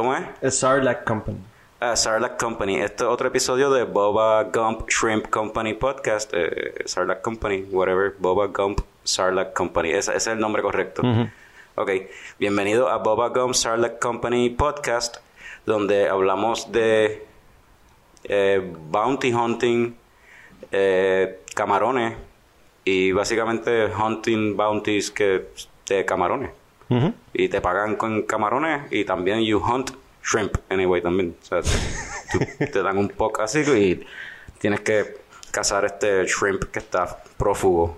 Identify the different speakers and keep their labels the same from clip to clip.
Speaker 1: ¿Cómo es?
Speaker 2: Sarlacc Company.
Speaker 1: Ah, Sarlacc Company. Este es otro episodio de Boba Gump Shrimp Company Podcast. Eh, Sarlacc Company, whatever. Boba Gump Sarlacc Company. Ese, ese es el nombre correcto. Ok. Bienvenido a Boba Gump Sarlacc Company Podcast, donde hablamos de eh, bounty hunting, eh, camarones y básicamente hunting bounties que de camarones. Y te pagan con camarones y también you hunt shrimp anyway también. O sea, tú- te dan un poco así y tienes que cazar este shrimp que está prófugo,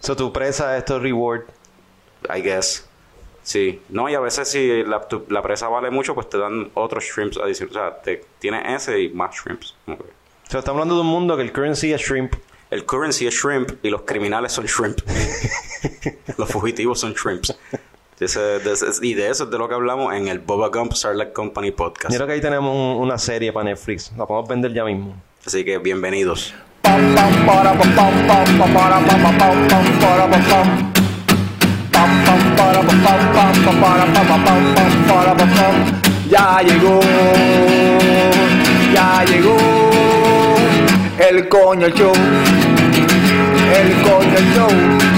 Speaker 2: So, tu presa es tu reward.
Speaker 1: I guess. Sí. No, y a veces si la, tu- la presa vale mucho, pues te dan otros shrimps adicionales. O sea, te, tienes ese y más shrimps. Que
Speaker 2: So, estamos hablando de un mundo que el currency es shrimp.
Speaker 1: El currency es shrimp y los criminales son shrimp. los fugitivos son shrimps. De ese- de ese- y de eso es de lo que hablamos en el Boba Gump Sarlacc Company podcast.
Speaker 2: Yo creo que ahí tenemos un- una serie para Netflix. La podemos vender ya mismo.
Speaker 1: Así que bienvenidos.
Speaker 3: Ya llegó, ya llegó el coño show, el coño show.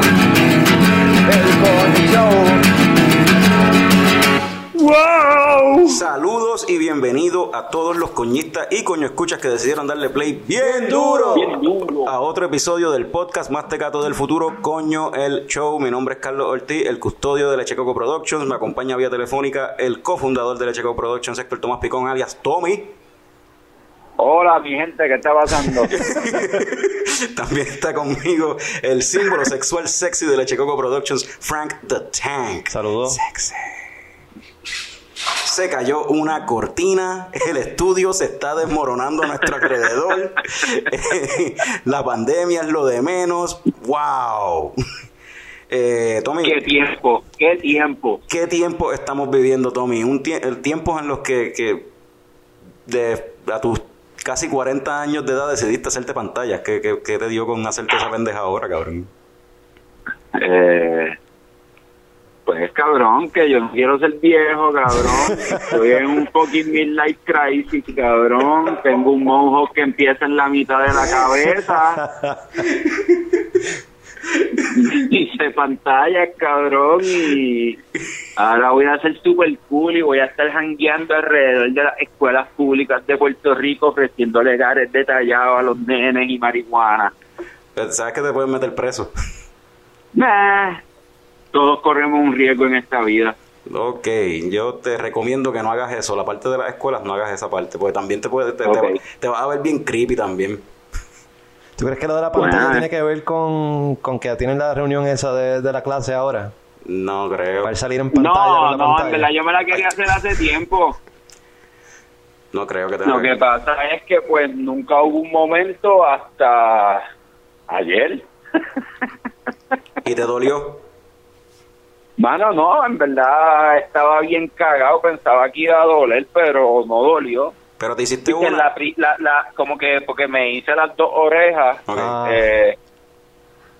Speaker 3: ¡Wow!
Speaker 1: Saludos y bienvenidos a todos los coñistas y coño escuchas que decidieron darle play bien duro, a otro episodio del podcast más tecato del futuro, Coño el Show. Mi nombre es Carlos Ortiz, el custodio de Lechecoco Productions. Me acompaña vía telefónica el cofundador de Lechecoco Productions, Héctor Tomás Picón, alias Tommy.
Speaker 4: Hola, mi gente, ¿qué está pasando?
Speaker 1: También está conmigo el símbolo sexual sexy de Lechecoco Productions, Frank the Tank.
Speaker 2: Saludos.
Speaker 1: Sexy. Se cayó una cortina, el estudio se está desmoronando a nuestro alrededor, la pandemia es lo de menos, wow. Eh, Tommy,
Speaker 4: ¿Qué tiempo? ¿Qué tiempo?
Speaker 1: ¿qué tiempo estamos viviendo, Tommy? Un tie- el tiempo en los que, que de, a tus casi 40 años de edad decidiste hacerte pantallas. ¿Qué, qué, qué te dio con hacerte esa pendeja ahora, cabrón?
Speaker 4: Eh, pues cabrón, que yo no quiero ser viejo, cabrón. Estoy en un fucking midlife crisis, cabrón. Tengo un monjo que empieza en la mitad de la cabeza. Hice pantallas, cabrón, y ahora voy a ser super cool y voy a estar jangueando alrededor de las escuelas públicas de Puerto Rico ofreciendo legales detallados a los nenes y marihuana.
Speaker 1: ¿Sabes que te pueden meter preso?
Speaker 4: Nah, todos corremos un riesgo en esta vida.
Speaker 1: Ok, yo te recomiendo que no hagas eso. La parte de las escuelas, no hagas esa parte, porque también te puede, te, te
Speaker 4: Ok.
Speaker 1: va- te vas a ver bien creepy también.
Speaker 2: ¿Tú crees que lo de la pantalla
Speaker 4: Bueno.
Speaker 2: tiene que ver con, con que tienen la reunión esa de, de la clase ahora?
Speaker 1: No creo,
Speaker 2: Para salir en pantalla
Speaker 4: No, no, en
Speaker 2: pantalla.
Speaker 4: verdad yo me la quería hacer hace tiempo.
Speaker 1: no creo que tenga
Speaker 4: Lo que pasa es que pues nunca hubo un momento hasta ayer.
Speaker 1: ¿Y te dolió?
Speaker 4: Mano, no, en verdad estaba bien cagado, pensaba que iba a doler, pero no dolió.
Speaker 1: Pero te hiciste una.
Speaker 4: la, pri- la, la- como que porque me hice las dos orejas.
Speaker 2: Ah.
Speaker 4: eh,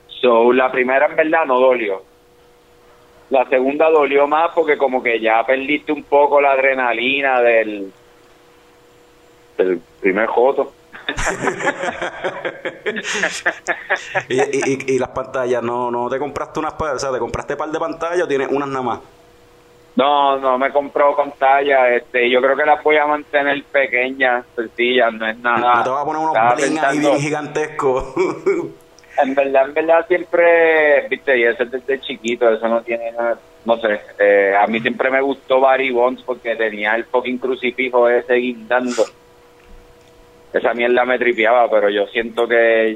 Speaker 4: so, la primera en verdad no dolió. La segunda dolió más porque como que ya perdiste un poco la adrenalina del, del primer joto.
Speaker 1: Y, y- y- y las pantallas, no, no te compraste unas, o sea, te compraste par de pantallas o tienes unas nada más.
Speaker 4: No, no me compró pantalla, este, yo creo que las voy a mantener pequeñas, sencillas, no es nada.
Speaker 1: no te vas a poner unos bling ahí
Speaker 4: pensando-
Speaker 1: bien gigantescos.
Speaker 4: En verdad, en verdad siempre, viste, y eso es desde chiquito, eso no tiene nada, no sé, eh, a mí siempre me gustó Barry Bonds porque tenía el fucking crucifijo ese guindando. Esa mierda me tripeaba, pero yo siento que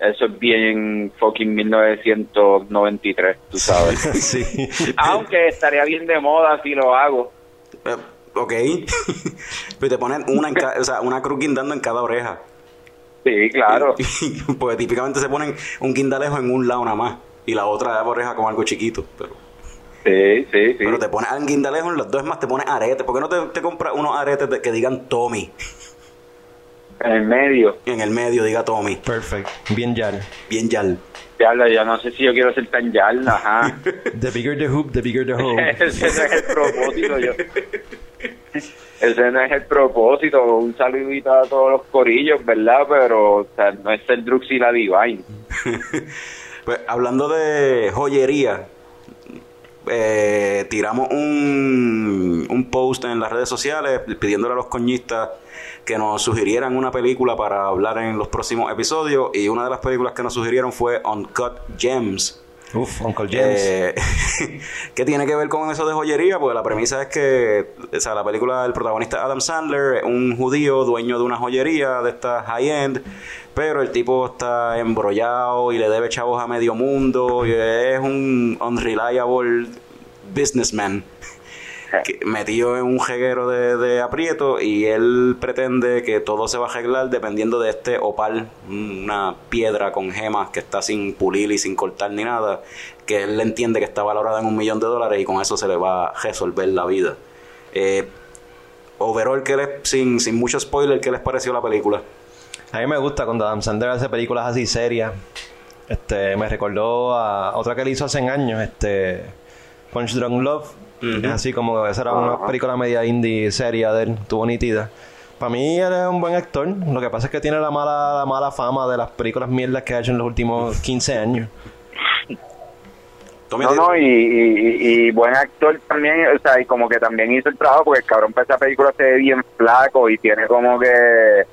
Speaker 4: eso es bien fucking 1993, tú sabes.
Speaker 2: sí.
Speaker 4: Aunque estaría bien de moda si lo hago.
Speaker 1: Eh, ok. Pero te ponen una, en o sea, una cruz guindando en cada oreja.
Speaker 4: Sí, claro.
Speaker 1: Porque típicamente se ponen un guindalejo en un lado nada más y la otra oreja con algo chiquito. Pero,
Speaker 4: Sí, sí, sí.
Speaker 1: pero te pones un guindalejo en los dos es más, te pones aretes. ¿Por qué no te, te compras unos aretes de- que digan Tommy?
Speaker 4: En el medio.
Speaker 1: En el medio diga Tommy.
Speaker 2: Perfect. Bien yal.
Speaker 1: Bien yal.
Speaker 4: Ya, lo- ya no sé si yo quiero ser tan yal, ajá.
Speaker 2: The bigger the hoop, the bigger the hole.
Speaker 4: Ese no es el propósito, yo. Ese no es el propósito. Un saludito a todos los corillos, ¿verdad? Pero, o sea, no es el Drux y la Divine.
Speaker 1: Pues hablando de joyería, eh, tiramos un, un post en las redes sociales pidiéndole a los coñistas que nos sugirieran una película para hablar en los próximos episodios y una de las películas que nos sugirieron fue Uncut Gems.
Speaker 2: Uf, Uncle James.
Speaker 1: Eh, ¿Qué tiene que ver con eso de joyería? Pues la premisa es que, o sea, la película, el protagonista Adam Sandler, es un judío dueño de una joyería de esta high-end, pero el tipo está embrollado y le debe chavos a medio mundo y es un unreliable businessman que- metido en un jeguero de, de aprieto y él pretende que todo se va a arreglar dependiendo de este opal, una piedra con gemas que está sin pulir y sin cortar ni nada, que él entiende que está valorada en un millón de dólares y con eso se le va a resolver la vida. Eh, overall, ¿qué les- sin, sin mucho spoiler, ¿qué les pareció la película?
Speaker 2: A mí me gusta cuando Adam Sandler hace películas así serias. Este, me recordó a otra que él hizo hace años, este Punch Drunk Love. Es así como esa era una película media indie seria de él, tuvo nítida. Para mí él es un buen actor. Lo que pasa es que tiene la mala, la mala fama de las películas mierdas que ha hecho en los últimos 15 años.
Speaker 4: No, no, y, y, y buen actor también, o sea, y como que también hizo el trabajo porque el cabrón para esa película se ve bien flaco y tiene como que,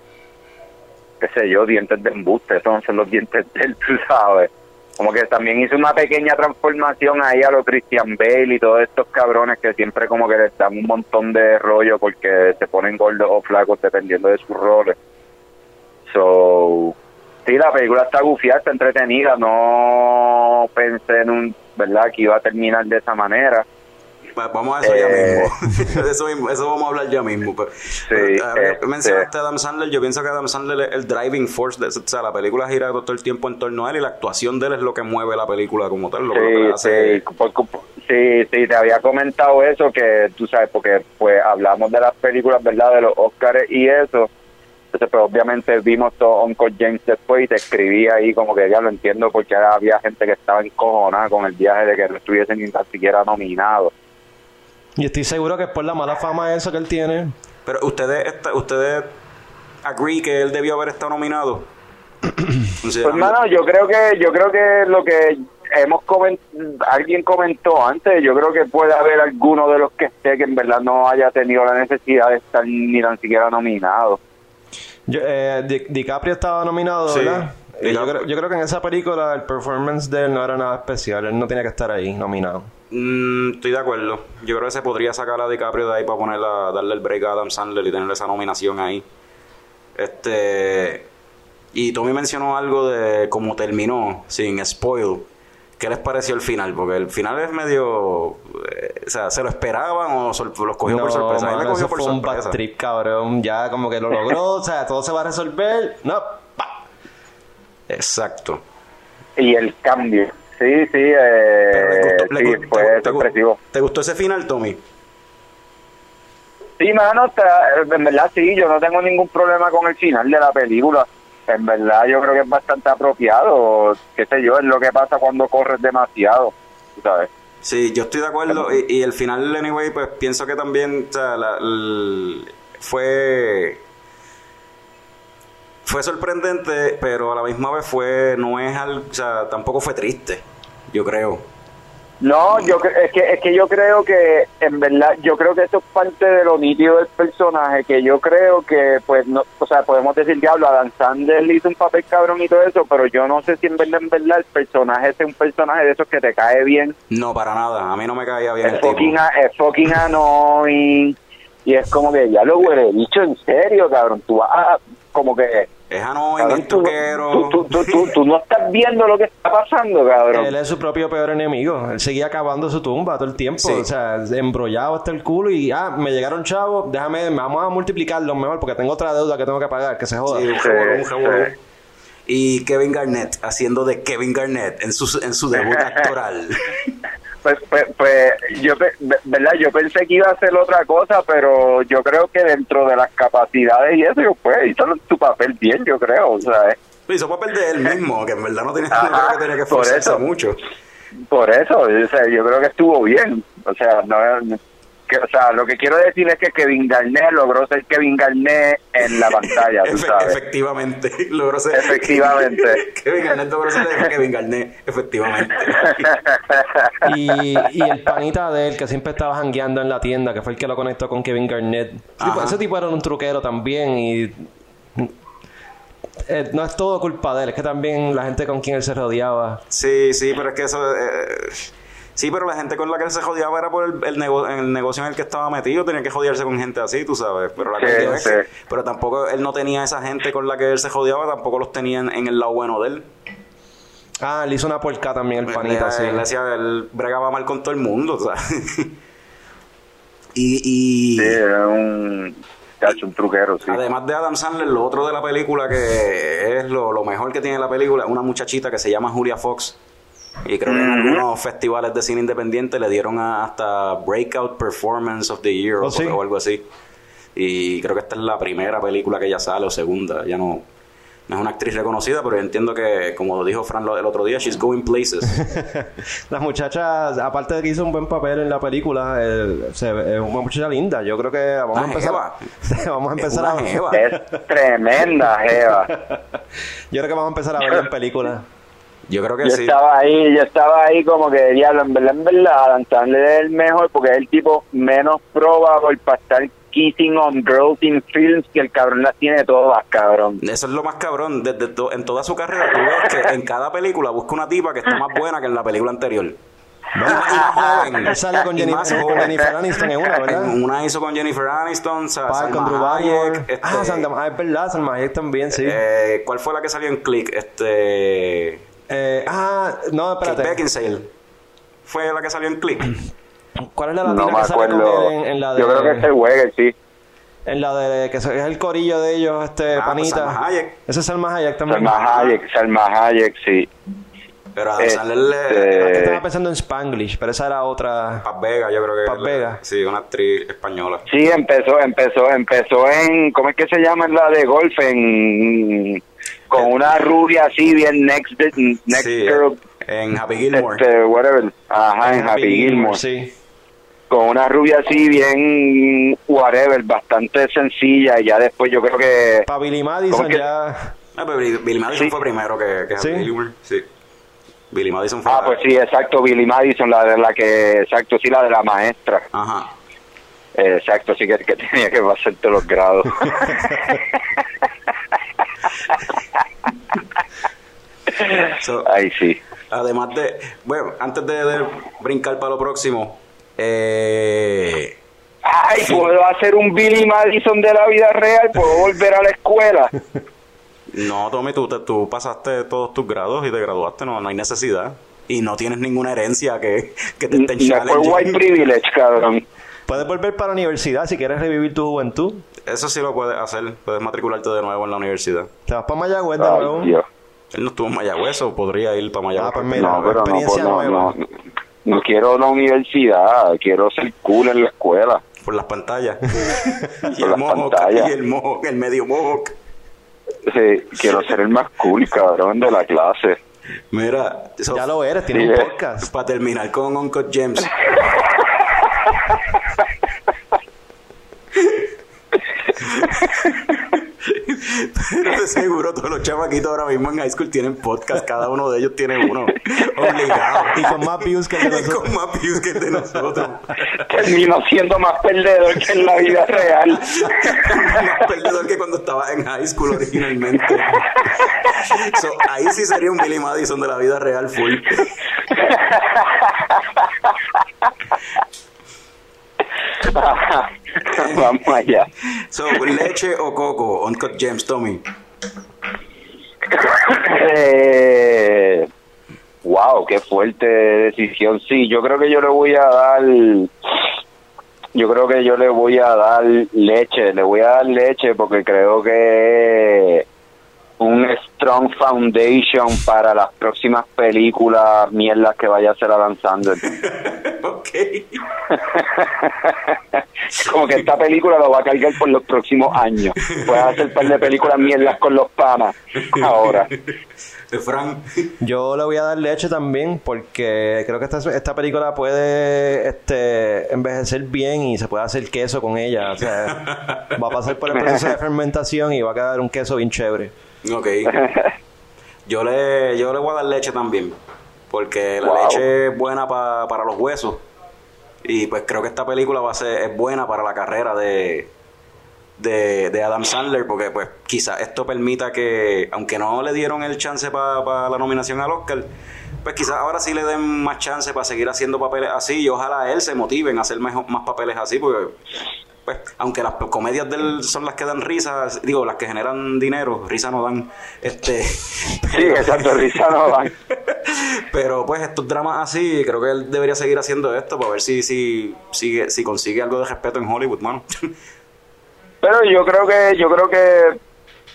Speaker 4: qué sé yo, dientes de embuste, esos son los dientes de él, tú sabes. Como que también hizo una pequeña transformación ahí a lo Christian Bale y todos estos cabrones que siempre como que les dan un montón de rollo porque se ponen gordos o flacos dependiendo de sus roles. So, sí, la película está gufiada, está entretenida. No pensé en un, ¿verdad? Que iba a terminar de esa manera.
Speaker 1: Va- Vamos a eso ya
Speaker 4: Eh.
Speaker 1: mismo. eso mismo. Eso vamos a hablar ya mismo. Pero, pero, ahora que
Speaker 4: este-
Speaker 1: mencionaste a Adam Sandler. Yo pienso que Adam Sandler es el driving force. De, o sea, la película gira todo el tiempo en torno a él y la actuación de él es lo que mueve la película como tal. Lo, lo que
Speaker 4: Sí,
Speaker 1: hace.
Speaker 4: sí, por- por- sí, sí, te había comentado eso, que tú sabes, porque pues hablamos de las películas, ¿verdad? De los Oscars y eso. Entonces, pues obviamente vimos todo Uncle James después y te escribí ahí como que ya lo entiendo porque había gente que estaba encojonada con el viaje de que no estuviesen ni tan siquiera nominados.
Speaker 2: Y estoy seguro que es por la mala fama eso que él tiene.
Speaker 1: Pero ustedes, ustedes agree que él debió haber estado nominado.
Speaker 4: Pues hermano, yo creo que yo creo que lo que hemos comen- alguien comentó antes, yo creo que puede haber alguno de los que esté que en verdad no haya tenido la necesidad de estar ni tan siquiera nominado.
Speaker 2: Yo- eh, Di- DiCaprio estaba nominado,
Speaker 1: Sí,
Speaker 2: ¿verdad? Y yo, creo, yo creo que en esa película el performance de él no era nada especial. Él no tenía que estar ahí nominado.
Speaker 1: Mm, estoy de acuerdo. Yo creo que se podría sacar a DiCaprio de ahí para ponerla, darle el break a Adam Sandler y tener esa nominación ahí. Este. Y Tommy mencionó algo de cómo terminó, sin spoil. ¿Qué les pareció el final? Porque el final es medio. eh, o sea, ¿se lo esperaban o los cogió por
Speaker 2: No,
Speaker 1: sorpresa? A mí me
Speaker 2: mano,
Speaker 1: cogió
Speaker 2: eso
Speaker 1: por
Speaker 2: fue un
Speaker 1: sorpresa.
Speaker 2: bad trip, cabrón. Ya como que lo logró, o sea, todo se va a resolver. No.
Speaker 1: Exacto.
Speaker 4: Y el cambio. Sí, sí, eh,
Speaker 1: Pero gustó-
Speaker 4: sí, fue
Speaker 1: te gu-
Speaker 4: sorpresivo.
Speaker 1: ¿Te gustó ese final, Tommy?
Speaker 4: Sí, mano, en verdad sí, yo no tengo ningún problema con el final de la película. En verdad yo creo que es bastante apropiado, qué sé yo, es lo que pasa cuando corres demasiado, ¿sabes?
Speaker 1: Sí, yo estoy de acuerdo. Y, y el final, anyway, pues pienso que también, o sea, la- el- fue. Fue sorprendente, pero a la misma vez fue. No es algo. O sea, tampoco fue triste, yo creo.
Speaker 4: No, yo es que es que yo creo que en verdad yo creo que eso es parte de lo nítido del personaje que yo creo que pues no, o sea, podemos decir diablo, Adam Sandler hizo un papel cabrón y todo eso, pero yo no sé si en verdad en verdad el personaje es un personaje de esos que te cae bien,
Speaker 1: No, para nada. A mí no me caía bien
Speaker 4: es
Speaker 1: el tipo.
Speaker 4: fucking a- es fucking annoying y es como que ya lo huele dicho en serio, cabrón, tú vas a, como que
Speaker 1: Es annoying,
Speaker 4: cabrón,
Speaker 1: es
Speaker 4: tú,
Speaker 1: tuquero.
Speaker 4: tú, tú, tú, tú- tú no estás viendo lo que está pasando, cabrón.
Speaker 2: Él es su propio peor enemigo. Él seguía acabando su tumba todo el tiempo.
Speaker 1: Sí.
Speaker 2: O sea, embrollado hasta el culo y, ah, me llegaron chavos, déjame, vamos a multiplicarlos mejor porque tengo otra deuda que tengo que pagar, que se joda.
Speaker 1: Sí, un
Speaker 4: Sí,
Speaker 1: un. Y Kevin Garnett haciendo de Kevin Garnett en su, en su debut actoral.
Speaker 4: Pues, pues, pues yo, ¿verdad? yo pensé que iba a hacer otra cosa, pero yo creo que dentro de las capacidades y eso, pues hizo tu papel bien, yo creo. O sea, eh,
Speaker 1: Hizo papel de él mismo, que en verdad no, tenía,
Speaker 4: Ajá,
Speaker 1: que tenía que
Speaker 4: por
Speaker 1: esforzarse
Speaker 4: eso.
Speaker 1: mucho.
Speaker 4: por eso, o sea, yo creo que estuvo bien. O sea, no, que, o sea, lo que quiero decir es que Kevin Garnett logró ser Kevin Garnett en la pantalla, tú
Speaker 1: Efe-
Speaker 4: sabes.
Speaker 1: efectivamente, logró ser.
Speaker 4: Efectivamente.
Speaker 1: Kevin Garnett logró ser Kevin Garnett, efectivamente.
Speaker 2: Y, y el panita de él, que siempre estaba jangueando en la tienda, que fue el que lo conectó con Kevin Garnett. Ese tipo-
Speaker 1: Ajá.
Speaker 2: ese tipo era un truquero también y... eh, no es todo culpa de él, es que también la gente con quien él se rodeaba.
Speaker 1: Sí, sí, pero es que eso. eh, sí, pero la gente con la que él se jodiaba era por el, el, nego- en el negocio en el que estaba metido. Tenía que jodearse con gente así, tú sabes. Pero la
Speaker 4: Sí,
Speaker 1: cuestión es que-. Pero tampoco él no tenía esa gente con la que él se jodiaba, tampoco los tenía en, en el lado bueno de él.
Speaker 2: Ah, le hizo una porca también el panita,
Speaker 1: Él-
Speaker 2: sí.
Speaker 1: Él, hacía- él bregaba mal con todo el mundo, ¿sabes? y. y
Speaker 4: Sí, era un, chacho, un truquero, sí.
Speaker 1: Además de Adam Sandler, lo otro de la película que es lo, lo mejor que tiene la película, una muchachita que se llama Julia Fox. Y creo que en algunos festivales de cine independiente le dieron a- hasta Breakout Performance of the Year o,
Speaker 2: ¿Oh, sí?
Speaker 1: o algo así. Y creo que esta es la primera película que ella sale o segunda. Ya no, no es una actriz reconocida, pero yo entiendo que, como dijo Fran lo- el otro día, she's going places.
Speaker 2: La muchacha, aparte de que hizo un buen papel en la película, eh, es una muchacha linda. Yo creo que vamos a empezar.
Speaker 1: jeva.
Speaker 2: vamos a
Speaker 1: Es
Speaker 2: empezar
Speaker 1: una
Speaker 2: a
Speaker 1: jeva.
Speaker 4: Es tremenda, Jeva.
Speaker 2: Yo creo que vamos a empezar a verla en película.
Speaker 1: Yo creo que
Speaker 4: Yo
Speaker 1: sí.
Speaker 4: estaba ahí, yo estaba ahí como que, diablo, en verdad, en verdad, Adam Sandler es el mejor porque es el tipo menos probable para estar kissing on girls in films que el cabrón las tiene todas, cabrón.
Speaker 1: Eso es lo más cabrón. Desde to- en toda su carrera, tú ves que en cada película busca una tipa que está más buena que en la película anterior. Y más joven.
Speaker 2: Él sale con Jennifer, con Aniston en una, ¿verdad?
Speaker 1: En Una hizo con Jennifer Aniston, Sa-
Speaker 2: Pa-
Speaker 1: Salma
Speaker 2: con Drew Barrymore.
Speaker 1: Hayek, este,
Speaker 2: Ah, Salma, ah, es verdad, Salma Hayek también, sí.
Speaker 1: eh, ¿Cuál fue la que salió en Click? Este...
Speaker 2: Eh, ah, no,
Speaker 1: Kate
Speaker 2: espérate.
Speaker 1: Beckinsale. ¿Fue la que salió en Click?
Speaker 2: ¿Cuál es la
Speaker 4: No
Speaker 2: latina
Speaker 4: me
Speaker 2: que sale con
Speaker 4: acuerdo.
Speaker 2: él en, en la de...
Speaker 4: Yo creo que es el Weger, sí.
Speaker 2: En la de... que es el corillo de ellos, este,
Speaker 1: Ah, pues
Speaker 2: panita.
Speaker 1: Salma Hayek.
Speaker 2: Ese es Salma Hayek también.
Speaker 4: Salma Hayek, Salma Hayek, sí.
Speaker 1: Pero a
Speaker 4: Este-
Speaker 1: le...
Speaker 2: Estaba pensando en Spanglish, pero esa era otra...
Speaker 1: Paz Vega, yo creo que...
Speaker 2: Paz Vega.
Speaker 1: Sí, una actriz española.
Speaker 4: Sí, empezó, empezó, empezó en, ¿cómo es que se llama la de golf? En, con una rubia así, bien next, next
Speaker 1: Sí,
Speaker 4: girl,
Speaker 1: en Happy Gilmore.
Speaker 4: este, whatever, ajá, en Happy Gilmore,
Speaker 2: Sí.
Speaker 4: con una rubia así, bien, whatever, bastante sencilla, y ya después yo creo que,
Speaker 2: Para Billy Madison
Speaker 4: ¿Cómo que-
Speaker 2: ya...
Speaker 1: Ah, pero Billy Billy Madison
Speaker 4: Sí.
Speaker 1: fue primero que, que
Speaker 2: ¿Sí?
Speaker 1: Happy Gilmore. Sí. Billy Madison fue...
Speaker 4: ah,
Speaker 1: la-
Speaker 4: pues sí, exacto, Billy Madison, la de la que, exacto, sí, la de la maestra,
Speaker 1: Ajá.
Speaker 4: Exacto, sí que, que tenía que pasarte los grados.
Speaker 1: So,
Speaker 4: Ay, sí.
Speaker 1: Además de, bueno, antes de, de brincar para lo próximo, eh,
Speaker 4: Ay, puedo hacer un Billy Madison de la vida real, puedo volver a la escuela.
Speaker 1: no, Tommy, tú, te- tú pasaste todos tus grados y te graduaste, no, no hay necesidad. Y no tienes ninguna herencia que, que te estén
Speaker 4: No fue white privilege, cabrón.
Speaker 2: Puedes volver para la universidad si quieres revivir tu juventud.
Speaker 1: Eso sí lo puedes hacer, puedes matricularte de nuevo en la universidad.
Speaker 2: Te vas para Mayagüez de nuevo.
Speaker 4: Dios.
Speaker 1: Él no estuvo en Mayagüez o podría ir para Mayagüez.
Speaker 2: Ah, pues mira,
Speaker 4: No, pero no, pues
Speaker 2: experiencia
Speaker 4: no,
Speaker 2: nueva.
Speaker 4: no, no quiero la universidad, quiero ser cool en la escuela.
Speaker 1: por las pantallas. y
Speaker 4: Por
Speaker 1: el
Speaker 4: las
Speaker 1: mohawk,
Speaker 4: pantallas.
Speaker 1: y el mohawk, el medio mohawk.
Speaker 4: Sí, quiero ser el más cool, cabrón, de la clase.
Speaker 1: Mira,
Speaker 2: Ya lo eres, tienes
Speaker 4: Sí,
Speaker 2: un
Speaker 4: eh.
Speaker 2: podcast.
Speaker 1: para terminar con Uncle James. Pero seguro todos los chamaquitos ahora mismo en high school tienen podcast, cada uno de ellos tiene uno. Obligado.
Speaker 2: Y con más views que el de
Speaker 1: Y
Speaker 2: nosotros.
Speaker 1: con más views que el de nosotros.
Speaker 4: Termino siendo más perdedor que en la vida real.
Speaker 1: más perdedor que cuando estaba en high school originalmente. So, ahí sí sería un Billy Madison de la vida real full.
Speaker 4: Vamos allá.
Speaker 1: So, leche o coco, Uncut James, Tommy.
Speaker 4: Eh, wow, qué fuerte decisión. Sí, yo creo que yo le voy a dar. Yo creo que yo le voy a dar leche. Le voy a dar leche porque creo que un strong foundation para las próximas películas mierdas que vaya a hacer Adam Sandler.
Speaker 1: ok.
Speaker 4: Como que esta película lo va a cargar por los próximos años. Puedes hacer un par de películas mierdas con los panas ahora.
Speaker 1: De Frank.
Speaker 2: Yo le voy a dar leche también porque creo que esta, esta película puede este, envejecer bien y se puede hacer queso con ella. O sea, va a pasar por el proceso de fermentación y va a quedar un queso bien chévere.
Speaker 1: Ok. Yo le, yo le voy a dar leche también. Porque la
Speaker 4: Wow.
Speaker 1: leche es buena pa- para los huesos. Y pues creo que esta película va a ser es buena para la carrera de, de, de Adam Sandler. Porque pues quizá esto permita que, aunque no le dieron el chance para la nominación al Oscar, pues quizás ahora sí le den más chance para seguir haciendo papeles así. Y ojalá él se motive en hacer mejor, más papeles así. Porque pues, aunque las comedias de él son las que dan risas, digo, las que generan dinero, risa no dan, este,
Speaker 4: Sí, exacto, risa no van.
Speaker 1: pero pues estos dramas así, creo que él debería seguir haciendo esto para ver si, si, sigue, si consigue algo de respeto en Hollywood, mano.
Speaker 4: Pero yo creo que, yo creo que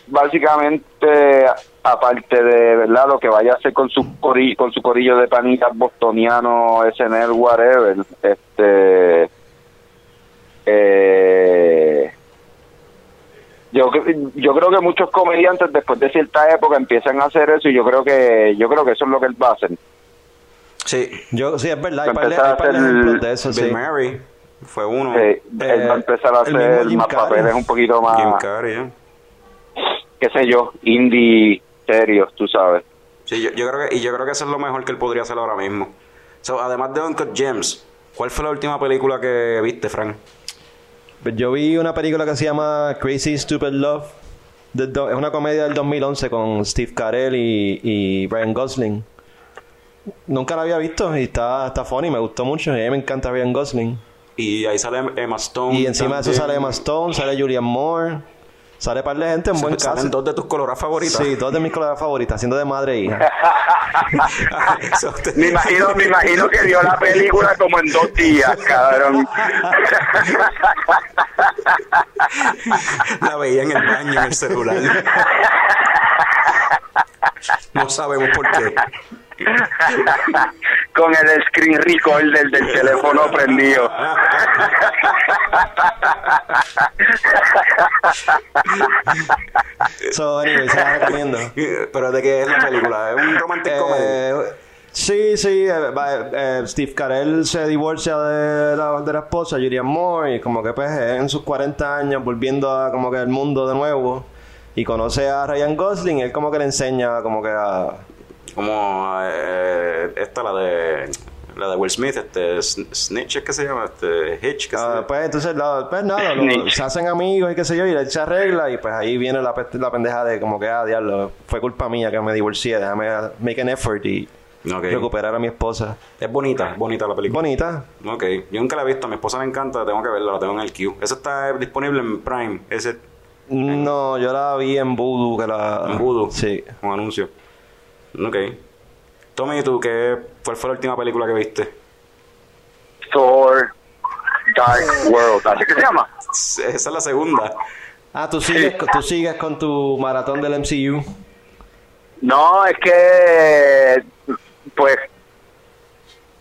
Speaker 4: básicamente, aparte de verdad lo que vaya a hacer con su con su corillo de panitas bostoniano, SNL, whatever, este eh, yo cre- yo creo que muchos comediantes después de cierta época empiezan a hacer eso y yo creo que yo creo que eso es lo que él va a hacer.
Speaker 1: Sí,
Speaker 2: Yo, sí, es verdad, hay
Speaker 4: Va a
Speaker 2: par de,
Speaker 4: empezar a
Speaker 2: hay par de eso,
Speaker 1: Bill
Speaker 2: sí.
Speaker 1: Murray fue uno.
Speaker 4: Sí, él
Speaker 2: Eh,
Speaker 4: va a empezar a
Speaker 2: el
Speaker 4: hacer más
Speaker 2: Carrey.
Speaker 4: papeles un poquito más,
Speaker 1: Jim Carrey, ¿eh?
Speaker 4: qué sé yo, indie serios, tú sabes.
Speaker 1: Sí, yo, yo creo que, y yo creo que eso es lo mejor que él podría hacer ahora mismo. So, además de Uncut Gems, ¿cuál fue la última película que viste, Frank?
Speaker 2: Yo vi una película que se llama Crazy Stupid Love. del do- es una comedia del 2011 con Steve Carell y, y Ryan Gosling. Nunca la había visto y está, está funny, me gustó mucho. Y a mí me encanta Ryan Gosling.
Speaker 1: Y ahí sale Emma Stone.
Speaker 2: Y encima de eso sale Emma Stone, sale Julian Moore, sale par de gente en buen
Speaker 1: Salen
Speaker 2: caso.
Speaker 1: dos de tus coloras favoritas.
Speaker 2: Sí, dos de mis colegas favoritas, haciendo de madre e hija.
Speaker 4: Me imagino, me imagino que vio la película como en dos días, cabrón.
Speaker 1: La veía en el baño, en el celular. No sabemos por qué.
Speaker 4: Con el screen recorder del teléfono prendido.
Speaker 2: So, anyway, se la recomiendo.
Speaker 1: Pero de qué es la película, es un romantic comedy.
Speaker 2: Eh, sí, sí, eh, va- eh, Steve Carell se divorcia de la, de la esposa, Julian Moore, y como que pues en sus 40 años volviendo a como que al mundo de nuevo y conoce a Ryan Gosling, él como que le enseña como que a...
Speaker 1: Como eh, esta, la de la de Will Smith, este Sn- Snitch, ¿es que se llama? Este Hitch, que se
Speaker 2: Ah,
Speaker 1: llama?
Speaker 2: pues entonces la- pues nada, lo- se hacen amigos y qué sé yo, y él se arregla y pues ahí viene la, la pendeja de como que, ah, diablo, fue culpa mía que me divorcié, déjame make an effort y recuperar a mi esposa.
Speaker 1: Es bonita, bonita la película.
Speaker 2: Bonita.
Speaker 1: Ok, yo nunca la he visto, a mi esposa le encanta, tengo que verla, la tengo en el queue. Esa está disponible en Prime, ese
Speaker 2: No, yo la vi en Voodoo, que la...
Speaker 1: en Voodoo,
Speaker 2: Sí.
Speaker 1: un anuncio. Ok. Tommy, ¿y tú qué, cuál fue la última película que viste?
Speaker 4: Thor Dark World, ¿así que se llama?
Speaker 1: Esa es la segunda.
Speaker 2: Ah, tú sigues, tú sigues con tu maratón del MCU.
Speaker 4: No, es que, pues,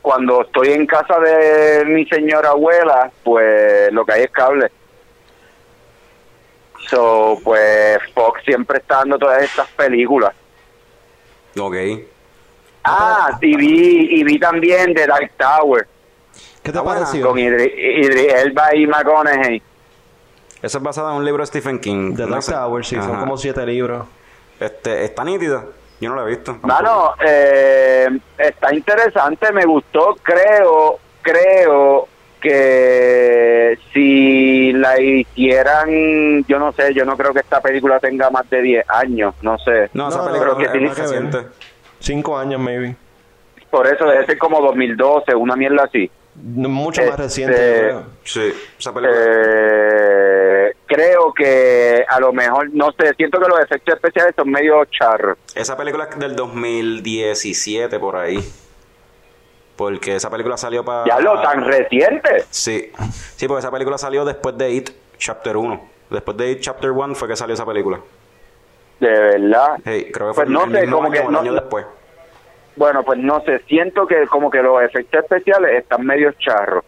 Speaker 4: cuando estoy en casa de mi señora abuela, pues lo que hay es cable. So, pues Fox siempre está dando todas estas películas.
Speaker 1: Ok.
Speaker 4: Ah, y vi, y vi también The Dark Tower
Speaker 2: ¿Qué te
Speaker 1: Ah,
Speaker 2: pareció?
Speaker 4: con Idri, Idri Elba y McConaughey.
Speaker 1: Esa es basada en un libro de Stephen King.
Speaker 2: The
Speaker 1: No
Speaker 2: Dark
Speaker 1: sé.
Speaker 2: Tower, sí, son como siete libros.
Speaker 1: Este, está nítida. Yo no la he visto.
Speaker 4: Mano, eh, está interesante, me gustó, creo, creo que si la hicieran, yo no sé, yo no creo que esta película tenga más de 10 años, no sé.
Speaker 1: No, esa
Speaker 2: No, no,
Speaker 1: película
Speaker 4: creo que
Speaker 1: es reciente.
Speaker 2: Cinco años, maybe.
Speaker 4: Por eso debe ser como 2012, una mierda así.
Speaker 2: No, Mucho más
Speaker 4: Este-
Speaker 2: reciente, creo.
Speaker 1: Sí, esa película.
Speaker 4: Eh, creo que a lo mejor, no sé, siento que los efectos especiales son medio charros.
Speaker 1: Esa película es del 2017 por ahí. Porque esa película salió para...
Speaker 4: Ya lo tan reciente.
Speaker 1: Sí. Sí, porque esa película salió después de It Chapter 1. Después de It Chapter 1 fue que salió esa película.
Speaker 4: De verdad.
Speaker 1: Hey, creo que fue
Speaker 4: Pues no
Speaker 1: el
Speaker 4: sé,
Speaker 1: mismo
Speaker 4: como
Speaker 1: año
Speaker 4: que no-
Speaker 1: año después.
Speaker 4: Bueno, pues no sé, siento que como que los efectos especiales están medio charros.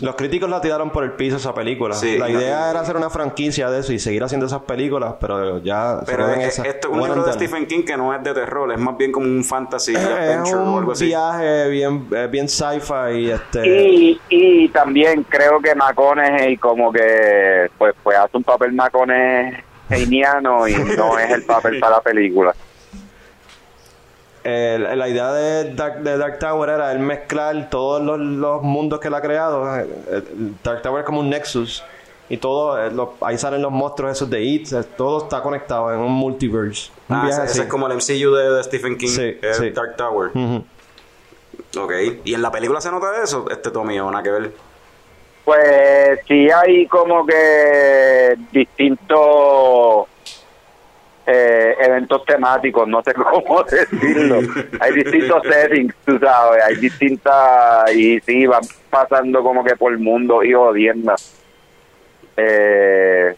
Speaker 2: Los críticos la tiraron por el piso esa película.
Speaker 1: Sí,
Speaker 2: la idea era hacer una franquicia de eso y seguir haciendo esas películas, pero ya
Speaker 1: Pero es- esto es un libro de. Stephen King que no es de terror, es más bien como un fantasy
Speaker 2: Es
Speaker 1: adventure o algo
Speaker 2: un
Speaker 1: así.
Speaker 2: viaje bien, eh, bien sci-fi y este...
Speaker 4: Y, y también creo que McConaughey como que pues pues hace un papel McConaugheyniano y no es el papel para la película.
Speaker 2: Eh, la- idea de Dark, de Dark Tower era el mezclar todos los, los mundos que él ha creado. Dark Tower es como un nexus. Y todo, eh, lo- ahí salen los monstruos esos de It. eh, todo está conectado en un multiverse. Un
Speaker 1: Ah,
Speaker 2: viaje
Speaker 1: ese, es como el MCU de, de Stephen King,
Speaker 2: Sí.
Speaker 1: Dark Tower.
Speaker 2: Ujú.
Speaker 1: Ok, y en la película se nota eso, este Tommy, o nada que ver.
Speaker 4: Pues sí hay como que distintos eh, eventos temáticos, no sé cómo decirlo. Hay distintos settings, tú sabes, hay distintas y sí van pasando como que por el mundo y jodiendo. Eh,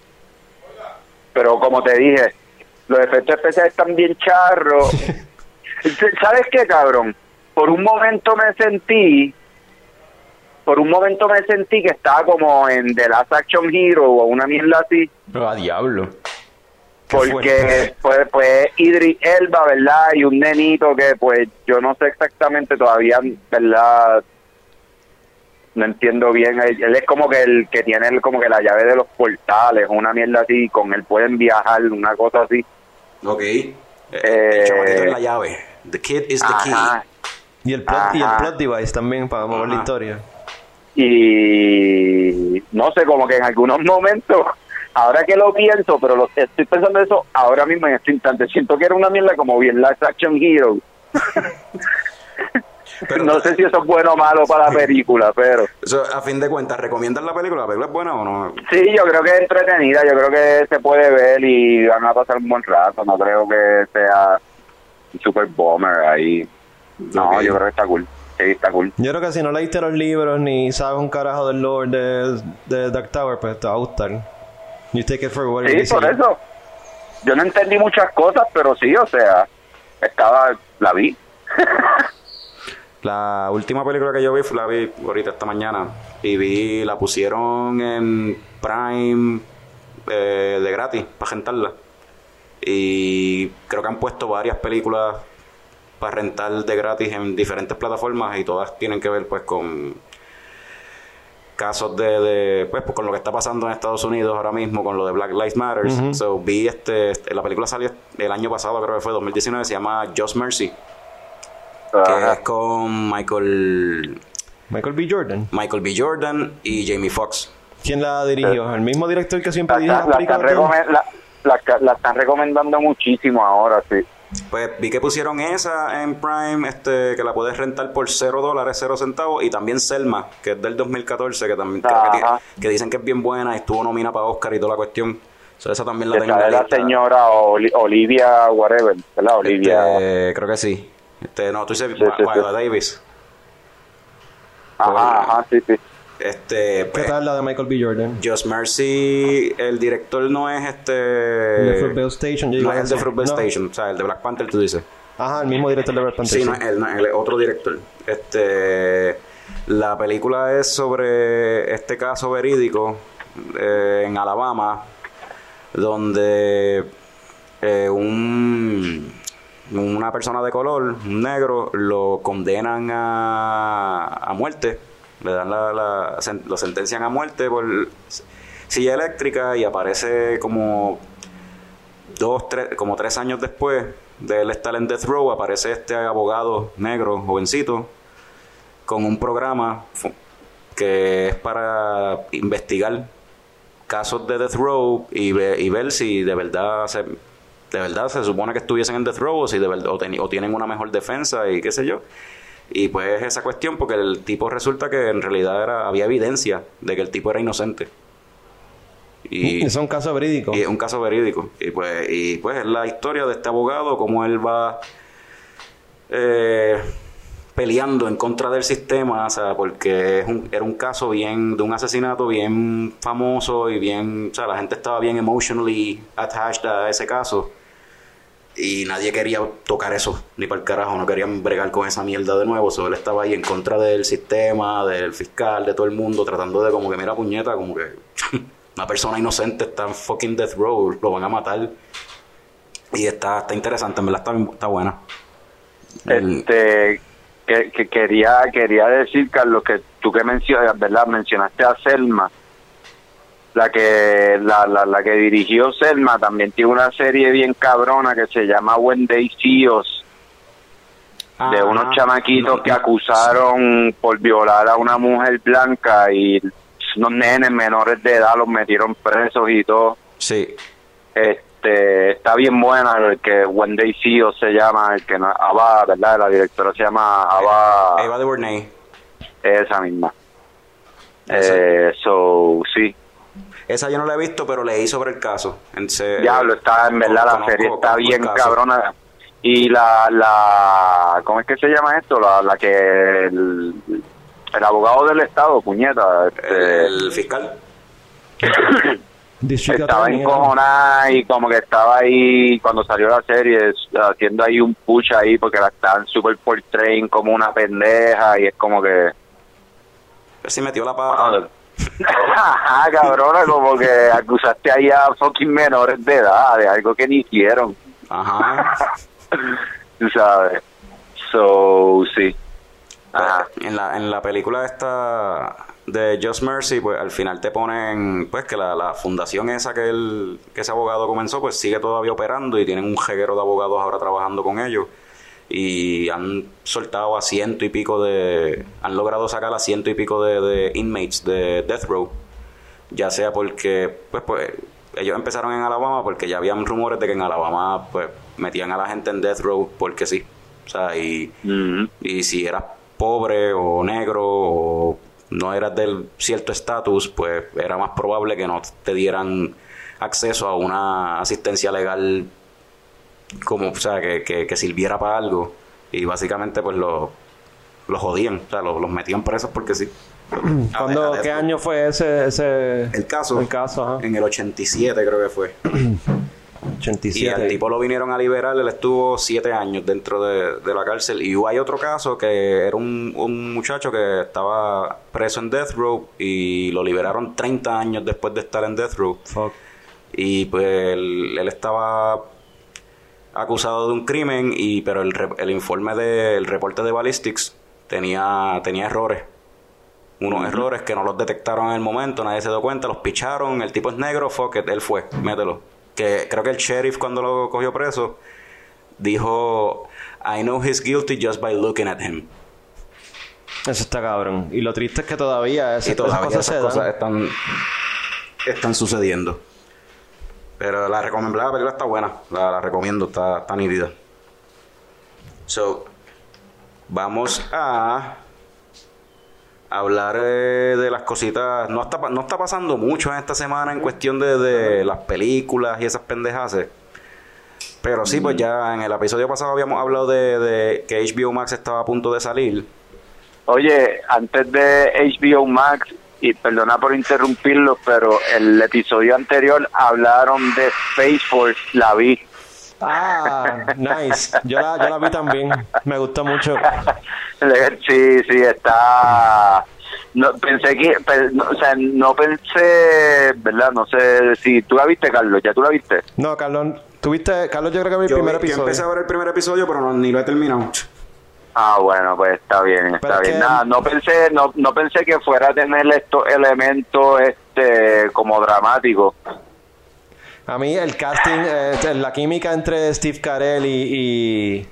Speaker 4: pero como te dije, los efectos especiales están bien charros. ¿Sabes qué, cabrón? Por un momento me sentí por un momento me sentí que estaba como en The Last Action Hero o una mierda así,
Speaker 2: Pero a diablo.
Speaker 4: Porque pues, pues Idris Elba, ¿verdad? Y un nenito que pues yo no sé exactamente todavía, ¿verdad? No entiendo bien, él, él es como que el que tiene el- como que la llave de los portales, una mierda así, con él pueden viajar, una cosa así.
Speaker 1: Ok. Eh,
Speaker 4: Eh,
Speaker 1: el chavalito es la llave. The kid is the
Speaker 4: Ajá.
Speaker 2: Y el, plot, y el plot device también para mover la historia.
Speaker 4: y no sé, como que en algunos momentos, ahora que lo pienso, pero lo, estoy pensando eso ahora mismo en este instante, siento que era una mierda como bien Last Action Hero.
Speaker 1: Pero-
Speaker 4: no sé si eso es bueno o malo para la película, pero.
Speaker 1: Eso, a fin de cuentas, ¿recomiendas la película? ¿La película es buena o no?
Speaker 4: sí, yo creo que es entretenida, yo creo que se puede ver y van a pasar un buen rato, no creo que sea un super bomber ahí. No, yo creo que está cool, sí, está cool.
Speaker 2: Yo creo que si no leíste los libros ni sabes un carajo del lore de, de Dark Tower, pues te va a gustar. You take it for what it
Speaker 4: Sí, por eso. Yo no entendí muchas cosas, pero sí, o sea, estaba, la vi.
Speaker 1: La última película que yo vi, la vi ahorita esta mañana. Y vi, la pusieron en Prime eh, de gratis para rentarla. Y creo que han puesto varias películas para rentar de gratis en diferentes plataformas y todas tienen que ver pues con casos de, de, pues, pues, con lo que está pasando en Estados Unidos ahora mismo con lo de Black Lives Matter. So, vi este, este- la película salió el año pasado, creo que fue 2019, se llama Just Mercy, que es con Michael
Speaker 2: Michael B. Jordan.
Speaker 1: Michael B. Jordan y Jamie Foxx.
Speaker 2: ¿Quién la dirigió? ¿El mismo director que siempre dirige
Speaker 4: la-
Speaker 2: las películas?
Speaker 4: la- la- la están recomendando muchísimo ahora, sí.
Speaker 1: Pues vi que pusieron esa en Prime, este, que la puedes rentar por 0 dólares, 0 centavos, y también Selma, que es del 2014, que también creo que, que dicen que es bien buena y estuvo nominada para Oscar y toda la cuestión. So, esa también la tengo en la
Speaker 4: la
Speaker 1: lista.
Speaker 4: señora Oli- Olivia, whatever, ¿verdad? Olivia.
Speaker 1: Este, creo que sí. Este, no, tú dices
Speaker 4: Sí, sí, sí.
Speaker 1: Davis.
Speaker 4: Ajá, ajá, sí, sí.
Speaker 1: Este,
Speaker 2: ¿Qué
Speaker 1: pues,
Speaker 2: tal la de Michael B. Jordan?
Speaker 1: Just Mercy, el director no es este.
Speaker 2: El de Fruitvale Station, yo
Speaker 1: No es el de
Speaker 2: decir.
Speaker 1: Fruitvale
Speaker 2: No.
Speaker 1: Station, o sea, el de Black Panther, tú dices.
Speaker 2: Ajá, el mismo director de Black Panther.
Speaker 1: Sí, no es él, no es él, es otro director. Este, la película es sobre este caso verídico eh, en Alabama, donde eh, un, una persona de color, un negro, lo condenan a, a muerte, le dan la, la- lo sentencian a muerte por silla eléctrica y aparece como dos, tres, como tres años después de él estar en Death Row, aparece este abogado negro, jovencito, con un programa que es para investigar casos de Death Row y, ve- y ver si de verdad se, de verdad se supone que estuviesen en Death Row o si de verdad o, teni- o tienen una mejor defensa y qué sé yo. Y pues esa cuestión porque el tipo resulta que en realidad era había evidencia de que el tipo era inocente. Y,
Speaker 2: Es un caso verídico.
Speaker 1: y es un caso verídico. Y pues, y pues es la historia de este abogado, cómo él va eh, peleando en contra del sistema, o sea, porque es un, era un caso bien, de un asesinato bien famoso y bien, o sea, la gente estaba bien emotionally attached a ese caso. Y nadie quería tocar eso, ni para el carajo, no querían bregar con esa mierda de nuevo. So, él estaba ahí en contra del sistema, del fiscal, de todo el mundo, tratando de como que, mira puñeta, como que una persona inocente está en fucking death row, lo van a matar. Y está, está interesante, en verdad está, está buena.
Speaker 4: Este, que, que quería quería decir, Carlos, que tú que mencionas, ¿verdad? Mencionaste a Selma. La que la, la, la que dirigió Selma también tiene una serie bien cabrona que se llama When They See Us, de
Speaker 1: Ah,
Speaker 4: unos
Speaker 1: no,
Speaker 4: chamaquitos
Speaker 1: no,
Speaker 4: que acusaron por violar a una mujer blanca y unos nenes menores de edad los metieron presos y todo.
Speaker 1: Sí,
Speaker 4: Este, está bien buena el que When They See Us se llama, el que no, Ava, ¿verdad? La directora se llama Ava,
Speaker 1: Eva DuVernay.
Speaker 4: esa misma. Eh, so, sí.
Speaker 1: Esa yo no la he visto, pero leí sobre el caso. En se-
Speaker 4: Diablo, está, en verdad, la serie está bien cabrona. Y la, la, ¿cómo es que se llama esto? La, la que, el, el abogado del Estado, puñeta, este,
Speaker 1: El fiscal.
Speaker 4: Estaba encojonada y como que estaba ahí cuando salió la serie haciendo ahí un push ahí porque la estaban super portraying como una pendeja y es como que
Speaker 1: sí metió la pata.
Speaker 4: Ajá, cabrona como que acusaste ahí a fucking menores de edad de algo que ni hicieron
Speaker 1: Ajá.
Speaker 4: tú sabes so sí Ajá.
Speaker 1: En la, en la película esta de Just Mercy, pues al final te ponen pues que la, la fundación esa que, el, que ese abogado comenzó, pues sigue todavía operando y tienen un jeguero de abogados ahora trabajando con ellos. Y han soltado a ciento y pico de... Han logrado sacar a ciento y pico de, de inmates de Death Row. Ya sea porque, pues, pues, ellos empezaron en Alabama porque ya habían rumores de que en Alabama, pues, metían a la gente en Death Row porque sí. O sea, y... Y si eras pobre o negro o no eras del cierto estatus, pues era más probable que no te dieran acceso a una asistencia legal como, o sea, que, que, que sirviera para algo. Y básicamente pues los los jodían, o sea, los, los metían presos porque sí.
Speaker 2: ¿Cuándo, ¿Qué año fue ese, ese
Speaker 1: El caso.
Speaker 2: El caso, ajá.
Speaker 1: En el 87 creo que fue. Y al
Speaker 2: 87.
Speaker 1: tipo lo vinieron a liberar, él estuvo siete años dentro de, de la cárcel. Y hay otro caso que era un, un muchacho que estaba preso en Death Row y lo liberaron 30 años después de estar en Death Row.
Speaker 2: Fuck.
Speaker 1: Y pues él, él estaba acusado de un crimen, y pero el, el informe del reporte de ballistics tenía, tenía errores. Unos errores que no los detectaron en el momento, nadie se dio cuenta, los picharon, el tipo es negro, fuck it, él fue, mételo. Que creo que el sheriff cuando lo cogió preso dijo, I know he's guilty just by looking at him.
Speaker 2: Eso está cabrón. Y lo triste es que todavía, ese-
Speaker 1: Y todavía
Speaker 2: esas
Speaker 1: esas
Speaker 2: cosas se
Speaker 1: cosas
Speaker 2: dan.
Speaker 1: están, están sucediendo. Pero la recomiendo, la película está buena, la, la recomiendo, está, está nítida. So, vamos a hablar eh, de las cositas. No está, no está pasando mucho en esta semana en cuestión de, de las películas y esas pendejas. Pero sí, pues ya en el episodio pasado habíamos hablado de, de que HBO Max estaba a punto de salir.
Speaker 4: Oye, antes de HBO Max, y perdona por interrumpirlo, pero el episodio anterior hablaron de Space Force, la vi.
Speaker 2: Ah, nice. Yo la, yo la vi también. Me gustó mucho.
Speaker 4: Sí, sí, está... No, pensé que, no, o sea, no pensé, ¿verdad? No sé si tú la viste, Carlos, ¿ya tú la viste?
Speaker 2: No, Carlos, ¿tuviste? Carlos, yo creo que vi el
Speaker 1: Yo,
Speaker 2: primer
Speaker 1: yo
Speaker 2: episodio.
Speaker 1: empecé a ver el primer episodio, pero no, ni lo he terminado.
Speaker 4: Ah, bueno, pues está bien, está
Speaker 2: es
Speaker 4: bien.
Speaker 2: que-
Speaker 4: Nada, no pensé, no, no pensé que fuera a tener estos elementos, este, como dramáticos.
Speaker 2: A mí el casting, eh, la química entre Steve Carell y,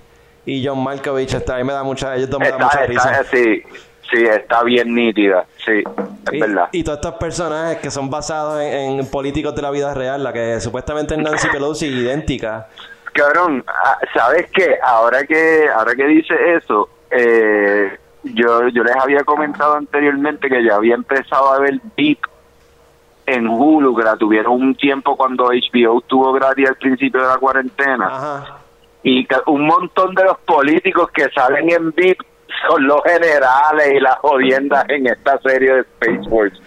Speaker 2: y, y John Malkovich, está, a mí me da mucha, ellos dos me dan mucha
Speaker 4: Está,
Speaker 2: risa.
Speaker 4: está, sí, sí, está bien nítida, sí, es
Speaker 2: Y,
Speaker 4: verdad.
Speaker 2: y todos estos personajes que son basados en, en políticos de la vida real, la que supuestamente es Nancy Pelosi idéntica.
Speaker 4: Cabrón, ah, ¿sabes qué? Ahora que ahora que dice eso, eh, yo yo les había comentado anteriormente que ya había empezado a ver VIP en Hulu, que la tuvieron un tiempo cuando HBO estuvo gratis al principio de la cuarentena.
Speaker 2: Ajá.
Speaker 4: Y un montón de los políticos que salen en VIP son los generales y las jodiendas en esta serie de Space Force.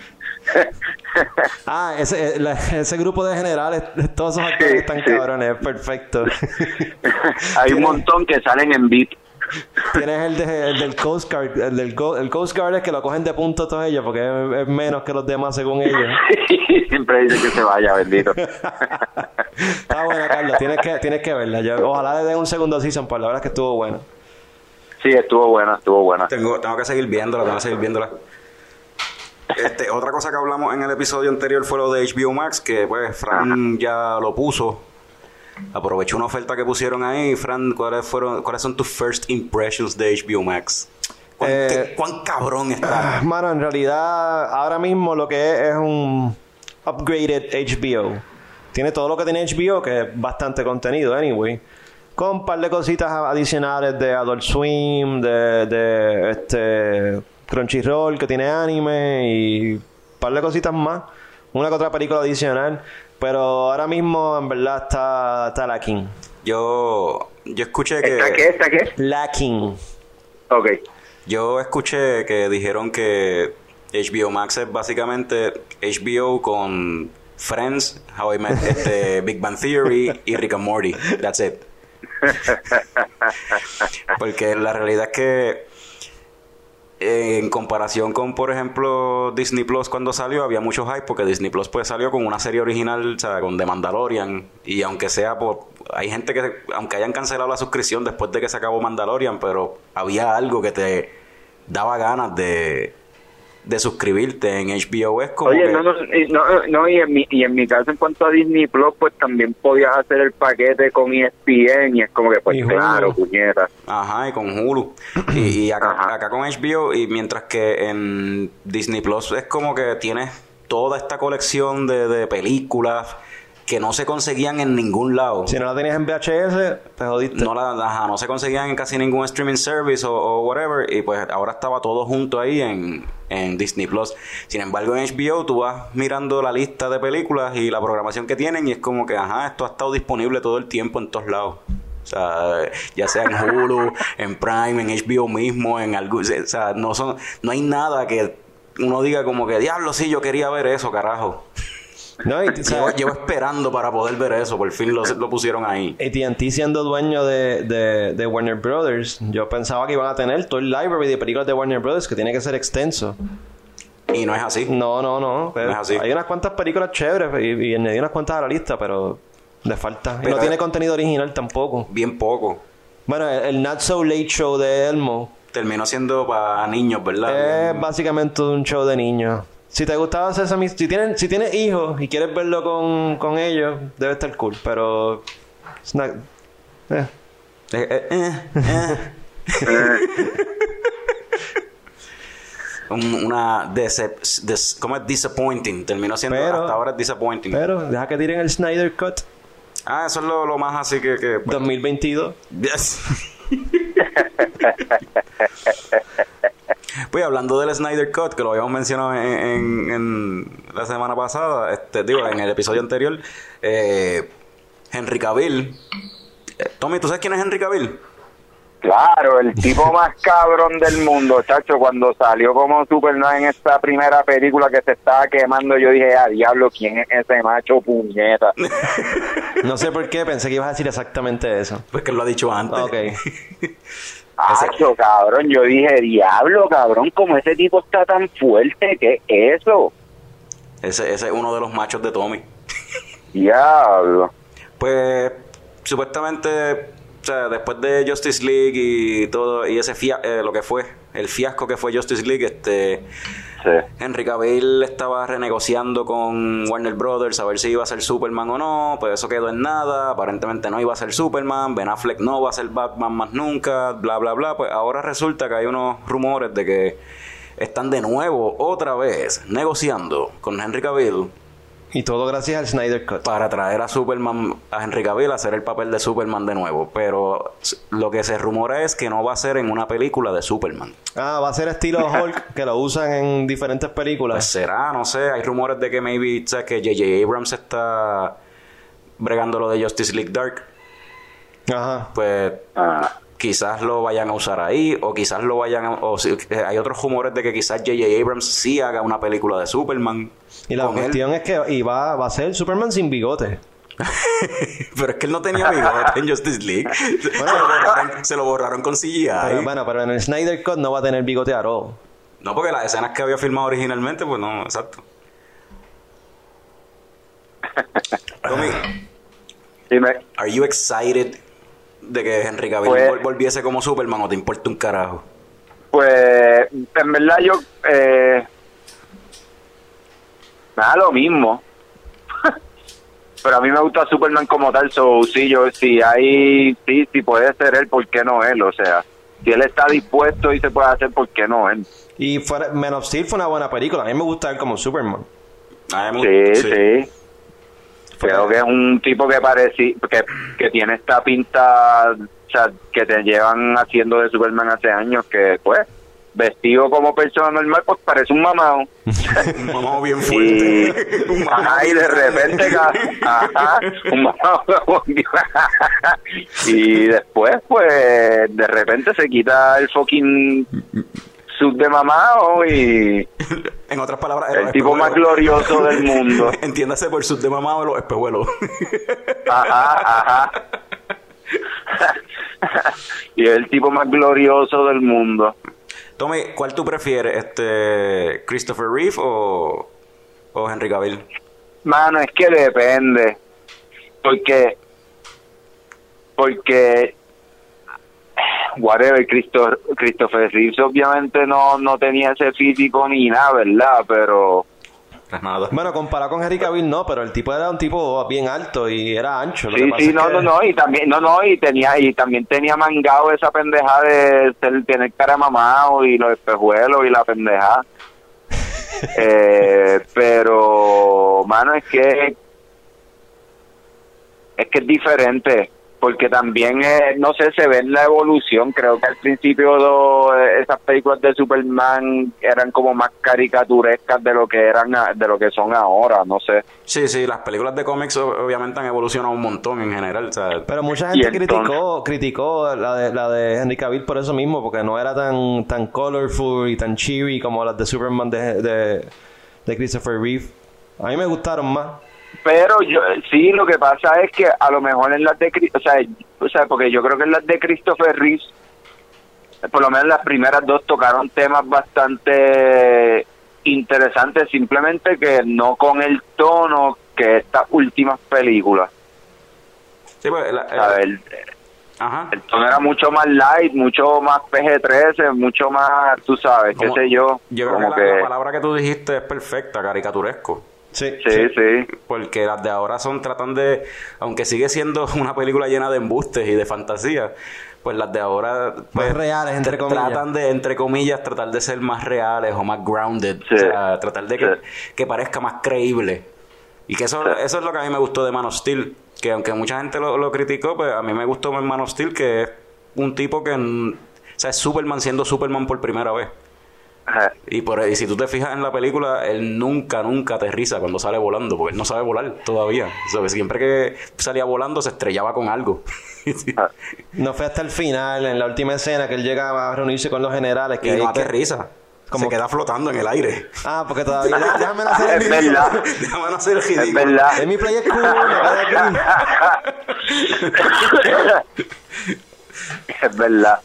Speaker 2: Ah, ese, eh, la- ese grupo de generales, todos esos actores
Speaker 4: Sí,
Speaker 2: están
Speaker 4: sí.
Speaker 2: cabrones, perfecto.
Speaker 4: Hay un montón que salen en beat.
Speaker 2: Tienes el, de- el del Coast Guard, el del Go- el Coast Guard es que lo cogen de punto todos ellos porque es, es menos que los demás según ellos.
Speaker 4: Siempre dice que se vaya, bendito.
Speaker 2: Está buena, Carlos, tienes que, tienes que verla. Yo- ojalá le den un segundo season, pues la verdad es que estuvo buena.
Speaker 4: Sí, estuvo buena, estuvo buena.
Speaker 1: Tengo, tengo que seguir viéndola, tengo que seguir viéndola. Este, otra cosa que hablamos en el episodio anterior fue lo de HBO Max, que pues Fran ya lo puso. Aprovechó una oferta que pusieron ahí. Fran, ¿cuáles fueron, cuáles son tus first impressions de HBO Max? ¿Cuán,
Speaker 2: Eh,
Speaker 1: qué- cuán cabrón está?
Speaker 2: Mano, en realidad, ahora mismo lo que es es un upgraded HBO. Tiene todo lo que tiene HBO, que es bastante contenido, anyway. Con un par de cositas adicionales de Adult Swim, de, de este Crunchyroll, que tiene anime, y un par de cositas más. Una que otra película adicional. Pero ahora mismo, en verdad, está, está lacking.
Speaker 1: Yo, yo escuché que.
Speaker 4: ¿Esta qué? ¿Esta qué?
Speaker 2: Lacking.
Speaker 4: Ok.
Speaker 1: Yo escuché que dijeron que HBO Max es básicamente HBO con Friends, How I Met, este, Big Bang Theory y Rick and Morty. That's it. Porque la realidad es que en comparación con, por ejemplo, Disney Plus cuando salió, había mucho hype porque Disney Plus pues salió con una serie original, o con Mandalorian. Y aunque sea por... Hay gente que, aunque hayan cancelado la suscripción después de que se acabó Mandalorian, pero había algo que te daba ganas de, de suscribirte en HBO. Es como
Speaker 4: Oye,
Speaker 1: que-
Speaker 4: no, no, y, no, no, y, en mi, y en mi caso, en cuanto a Disney Plus, pues también podías hacer el paquete con ESPN y es como que, pues
Speaker 2: Y
Speaker 4: claro, puñeta.
Speaker 1: Ajá, y con Hulu. Y, y acá, acá con HBO, y mientras que en Disney Plus es como que tienes toda esta colección de, de películas que no se conseguían en ningún lado.
Speaker 2: Si no la tenías en VHS, te jodiste.
Speaker 1: No, la, ajá, no se conseguían en casi ningún streaming service o, o whatever. Y pues ahora estaba todo junto ahí en, en Disney Plus. Sin embargo, en HBO tú vas mirando la lista de películas y la programación que tienen. Y es como que, ajá, esto ha estado disponible todo el tiempo en todos lados. O sea, ya sea en Hulu, en Prime, en HBO mismo, en algo. O sea, no, son, no hay nada que uno diga como que, diablo, sí, yo quería ver eso, carajo.
Speaker 2: No, y, o sea,
Speaker 1: Llevo, llevo esperando para poder ver eso. Por fin lo, lo pusieron ahí.
Speaker 2: AT&T siendo dueño de, de, de Warner Brothers, yo pensaba que iban a tener todo el library de películas de Warner Brothers que tiene que ser extenso.
Speaker 1: Y no es así.
Speaker 2: No, no, no.
Speaker 1: No es así.
Speaker 2: Hay unas cuantas películas chéveres y, y añadí unas cuantas a la lista, pero le falta. Y
Speaker 1: Pero-
Speaker 2: no tiene contenido original tampoco.
Speaker 1: Bien poco.
Speaker 2: Bueno, el, el Not So Late Show de Elmo
Speaker 1: terminó siendo para niños, ¿verdad?
Speaker 2: es básicamente un show de niños. Si te gustaba Sesame si tienes, si tienes hijos y quieres verlo con, con ellos, debe estar cool, pero... it's not- eh.
Speaker 1: Eh, eh, eh, eh. Un- una decep des- ¿cómo es disappointing? Terminó siendo
Speaker 2: Pero-
Speaker 1: hasta ahora es disappointing.
Speaker 2: Pero deja que tiren el Snyder Cut
Speaker 1: ah, eso es lo, lo más así que, que pues,
Speaker 2: 2022.
Speaker 1: Yes. Pues hablando del Snyder Cut, que lo habíamos mencionado en, en- en la semana pasada, este, digo, en el episodio anterior, eh, Henry Cavill. eh, Tommy, ¿tú sabes quién es Henry Cavill?
Speaker 4: Claro, el tipo más cabrón del mundo, chacho, cuando salió como Superman en esta primera película que se estaba quemando, yo dije, a diablo, ¿quién es ese macho puñeta?
Speaker 2: No sé por qué, pensé que ibas a decir exactamente eso.
Speaker 1: Pues que lo ha dicho antes.
Speaker 2: Ok.
Speaker 4: Acho, cabrón, yo dije, diablo, cabrón, como ese tipo está tan fuerte, ¿qué es eso?
Speaker 1: Ese, ese es uno de los machos de Tommy.
Speaker 4: Diablo.
Speaker 1: Pues supuestamente, o sea, después de Justice League y todo, y ese fia eh, lo que fue, el fiasco que fue Justice League, este
Speaker 4: Sí.
Speaker 1: Henry Cavill estaba renegociando con Warner Brothers a ver si iba a ser Superman o no, pues eso quedó en nada, aparentemente no iba a ser Superman, Ben Affleck no va a ser Batman más nunca, bla bla bla, pues ahora resulta que hay unos rumores de que están de nuevo, otra vez, negociando con Henry Cavill
Speaker 2: Y todo gracias al Snyder Cut.
Speaker 1: para traer a Superman, a Henry Cavill a hacer el papel de Superman de nuevo. Pero lo que se rumora es que no va a ser en una película de Superman.
Speaker 2: Ah, va a ser estilo Hulk, que lo usan en diferentes
Speaker 1: Pues
Speaker 2: películas.
Speaker 1: será, no sé. Hay rumores de que maybe, o sea, que J.J. Abrams está bregando lo de Justice League Dark.
Speaker 2: Ajá.
Speaker 1: Pues
Speaker 4: Ah,
Speaker 1: quizás lo vayan a usar ahí, o quizás lo vayan a, o si- eh, hay otros rumores de que quizás J.J. Abrams sí haga una película de Superman.
Speaker 2: Y la
Speaker 1: él.
Speaker 2: cuestión es que y va, va a ser Superman sin bigote.
Speaker 1: Pero es que él no tenía bigote en Justice League. se, lo borraron, se lo borraron con CGI.
Speaker 2: Pero, bueno, pero en el Snyder Cut no va a tener bigote all.
Speaker 1: No, porque las escenas que había filmado originalmente, pues no, exacto. Tommy,
Speaker 4: Dime,
Speaker 1: ¿are you excited de que Henry Cavill
Speaker 4: Pues-
Speaker 1: vol- volviese como Superman o te importa un carajo?
Speaker 4: pues, en verdad yo, eh, nada, lo mismo. Pero a mí me gusta Superman como tal, so, sí, yo, si hay, sí, sí puede ser él, ¿por qué no él? O sea, si él está dispuesto y se puede hacer, ¿por qué no él?
Speaker 2: Y fuera- Man of Steel fue una buena película. A mí me gusta él como Superman.
Speaker 1: A mí me-
Speaker 4: Sí, sí. Creo que es un tipo que parece que, que tiene esta pinta, o sea, que te llevan haciendo de Superman hace años, que pues, vestido como persona normal, pues parece un mamado.
Speaker 1: Un mamado bien
Speaker 4: Y,
Speaker 1: fuerte. Un mamado
Speaker 4: ajá, y de repente, ajá, un mamado. y después, pues, de repente se quita el fucking sub de mamado y
Speaker 1: En otras palabras,
Speaker 4: el tipo más glorioso del mundo.
Speaker 1: Entiéndase por sud de mamado de los espejuelos.
Speaker 4: Ajá, ajá. y es el tipo más glorioso del mundo.
Speaker 1: Tommy, ¿cuál tú prefieres? Este, ¿Christopher Reeve o, o Henry Cavill?
Speaker 4: Mano, es que depende. Porque. Porque. Whatever, Christo- Christopher Reeves obviamente no, no tenía ese físico ni nada, ¿verdad? Pero.
Speaker 1: Nada.
Speaker 2: Bueno, comparado con Henry Cavill, no, pero el tipo era un tipo bien alto y era ancho. Lo
Speaker 4: Sí,
Speaker 2: que pasa
Speaker 4: sí, no,
Speaker 2: que-
Speaker 4: no, no, y también, no, no, y tenía, y también tenía mangado esa pendeja de ser- tener cara mamado y los espejuelos y la pendeja. eh, pero, mano, es que es que es diferente, porque también, eh, no sé, se ve en la evolución, creo que al principio lo- esas películas de Superman eran como más caricaturescas de lo que eran, a- de lo que son ahora, no sé.
Speaker 1: Sí, sí, las películas de cómics obviamente han evolucionado un montón en general.
Speaker 2: Pero mucha gente
Speaker 4: entonces-
Speaker 2: criticó, criticó la de, la de Henry Cavill por eso mismo, porque no era tan, tan colorful y tan cheery como las de Superman de, de, de Christopher Reeve. A mí me gustaron más.
Speaker 4: Pero yo sí, lo que pasa es que a lo mejor en las de o sea, o sea, porque yo creo que en las de Christopher Reeves por lo menos las primeras dos tocaron temas bastante interesantes, simplemente que no con el tono que estas últimas películas.
Speaker 1: sí, pues, la-
Speaker 4: A ver,
Speaker 1: ajá.
Speaker 4: el tono era mucho más light, mucho más PG-13, mucho más, tú sabes, qué sé yo,
Speaker 1: Yo creo
Speaker 4: como
Speaker 1: que, la, la
Speaker 4: que
Speaker 1: palabra que tú dijiste es perfecta, caricaturesco.
Speaker 2: Sí,
Speaker 4: sí, sí.
Speaker 1: Porque las de ahora son, tratan de, aunque sigue siendo una película llena de embustes y de fantasía, pues las de ahora pues,
Speaker 2: Más reales, entre comillas.
Speaker 1: Tratan de, entre comillas, tratar de ser más reales o más grounded.
Speaker 4: Sí.
Speaker 1: O sea, tratar de que,
Speaker 4: Sí.
Speaker 1: que parezca más creíble. Y que eso,
Speaker 4: Sí.
Speaker 1: eso es lo que a mí me gustó de Man of Steel. Que aunque mucha gente lo, lo criticó, pues a mí me gustó Man of Steel, que es un tipo que... O sea, es Superman siendo Superman por primera vez.
Speaker 4: Ajá.
Speaker 1: Y, por, y si tú te fijas en la película, él nunca, nunca aterriza cuando sale volando, porque él no sabe volar todavía. O sea, siempre que salía volando se estrellaba con algo.
Speaker 4: Ah.
Speaker 2: No fue hasta el final, en la última escena, que él llega a reunirse con los generales. Que
Speaker 1: y
Speaker 2: ahí
Speaker 1: no
Speaker 2: te-
Speaker 1: aterriza.
Speaker 2: Como-
Speaker 1: Se queda flotando en el aire.
Speaker 2: Ah, porque todavía... Déjame hacer el
Speaker 4: Es verdad.
Speaker 1: Déjame hacer el
Speaker 4: Es
Speaker 1: ridículo.
Speaker 4: verdad.
Speaker 2: En mi play es cool,
Speaker 4: es verdad.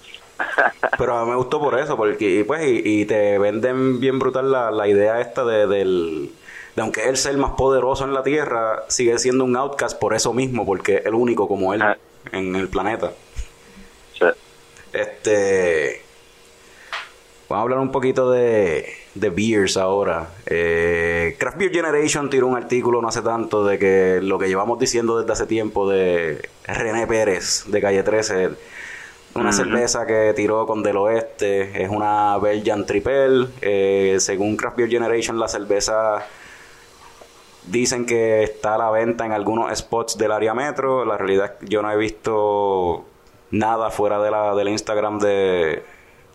Speaker 1: Pero a mí me gustó por eso, porque y pues y, y te venden bien brutal la, la idea esta de, del... De aunque él sea el más poderoso en la Tierra, sigue siendo un outcast por eso mismo, porque es el único como él
Speaker 4: Ah.
Speaker 1: en el planeta.
Speaker 4: Sí.
Speaker 1: Este. Vamos a hablar un poquito de, de beers ahora. Eh, Craft Beer Generation tiró un artículo no hace tanto de que lo que llevamos diciendo desde hace tiempo de René Pérez de Calle 13, una cerveza que tiró con Del Oeste, es una Belgian Triple. Eh, según Craft Beer Generation, la cerveza dicen que está a la venta en algunos spots del área metro. La realidad yo no he visto nada fuera de la, del Instagram de,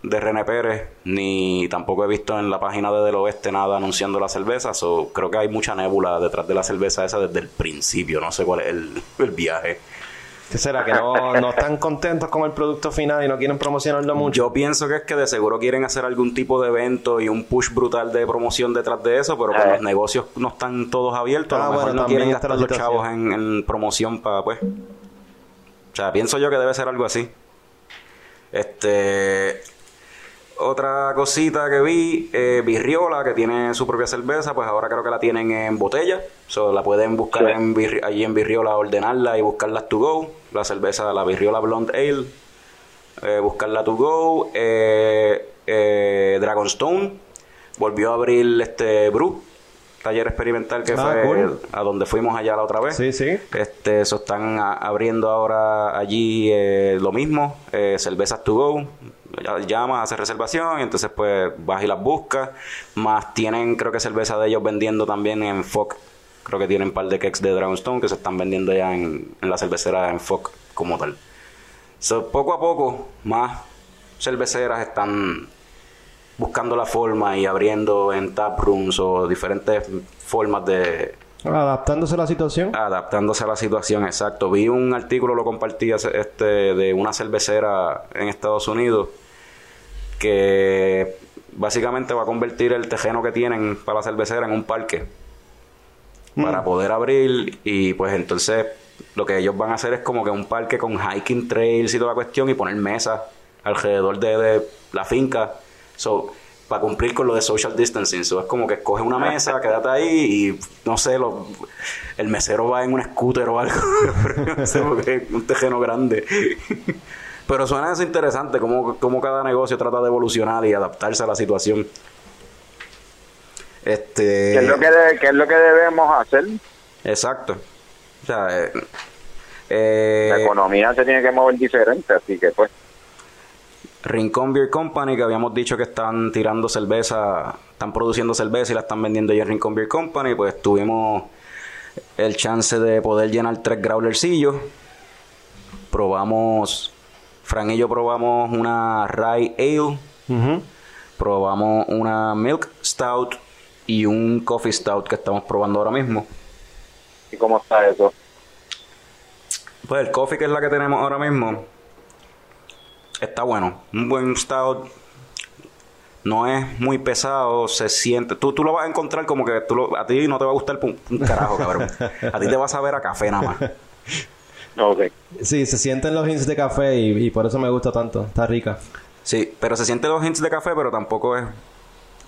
Speaker 1: de René Pérez, ni tampoco he visto en la página de Del Oeste nada anunciando la cerveza. So, creo que hay mucha nébula detrás de la cerveza esa desde el principio. No sé cuál es el, el viaje.
Speaker 2: ¿Qué será? ¿Que no, no están contentos con el producto final y no quieren promocionarlo mucho?
Speaker 1: Yo pienso que es que de seguro quieren hacer algún tipo de evento y un push brutal de promoción detrás de eso, pero como
Speaker 4: Eh.
Speaker 1: los negocios no están todos abiertos,
Speaker 2: Ah,
Speaker 1: a lo mejor
Speaker 2: bueno,
Speaker 1: no quieren gastar los chavos en, en promoción para, pues... O sea, pienso yo que debe ser algo así. Este... Otra cosita que vi, eh, Virriola, que tiene su propia cerveza, pues ahora creo que la tienen en botella. So, la pueden buscar
Speaker 4: Sí.
Speaker 1: en Virri- allí en Virriola, ordenarla y buscarla to go. La cerveza, la Virriola Blonde Ale, eh, buscarla to go. Eh, eh, Dragonstone volvió a abrir este Brew, taller experimental que
Speaker 2: Ah,
Speaker 1: fue
Speaker 2: cool.
Speaker 1: a donde fuimos allá la otra vez.
Speaker 2: Sí, sí.
Speaker 1: Este, eso están a- abriendo ahora allí eh, lo mismo, eh, cervezas to go. Llamas, haces reservación y entonces pues vas y las buscas. Más tienen, creo que cerveza de ellos vendiendo también en FOC. Creo que tienen un par de cakes de Dragonstone que se están vendiendo ya en, en la cervecera en FOC como tal. So, poco a poco, más cerveceras están buscando la forma y abriendo en tap rooms o diferentes formas de,
Speaker 2: Adaptándose a la situación.
Speaker 1: adaptándose a la situación, exacto. Vi un artículo, lo compartí este, de una cervecera en Estados Unidos que básicamente va a convertir el tejeno que tienen para la cervecera en un parque para poder abrir y pues entonces lo que ellos van a hacer es como que un parque con hiking trails y toda la cuestión y poner mesas alrededor de, de la finca. So, para cumplir con lo de social distancing. So, es como que escoge una mesa, quédate ahí y no sé, lo- el mesero va en un scooter o algo. no sé, porque es un tejeno grande. Pero suena eso interesante, como, como cada negocio trata de evolucionar y adaptarse a la situación. Este...
Speaker 4: ¿Qué es lo que, de- qué es lo que debemos hacer?
Speaker 1: Exacto. O sea, eh, eh,
Speaker 4: La economía se tiene que mover diferente, así que pues.
Speaker 1: Rincón Beer Company, que habíamos dicho que están tirando cerveza, están produciendo cerveza y la están vendiendo ya en Rincón Beer Company, pues tuvimos el chance de poder llenar tres growlercillos. Probamos, Fran y yo probamos una Rye Ale, probamos una Milk Stout y un Coffee Stout que estamos probando ahora mismo.
Speaker 4: ¿Y cómo está eso?
Speaker 1: Pues el coffee que es la que tenemos ahora mismo está bueno. Un buen stout. No es muy pesado, se siente. Tú, tú lo vas a encontrar como que tú lo- a ti no te va a gustar un, un carajo, cabrón. A ti te vas a ver a café nada más.
Speaker 4: Ok.
Speaker 2: Sí, se sienten los hints de café y, y por eso me gusta tanto. Está rica.
Speaker 1: Sí, pero se siente los hints de café, pero tampoco es.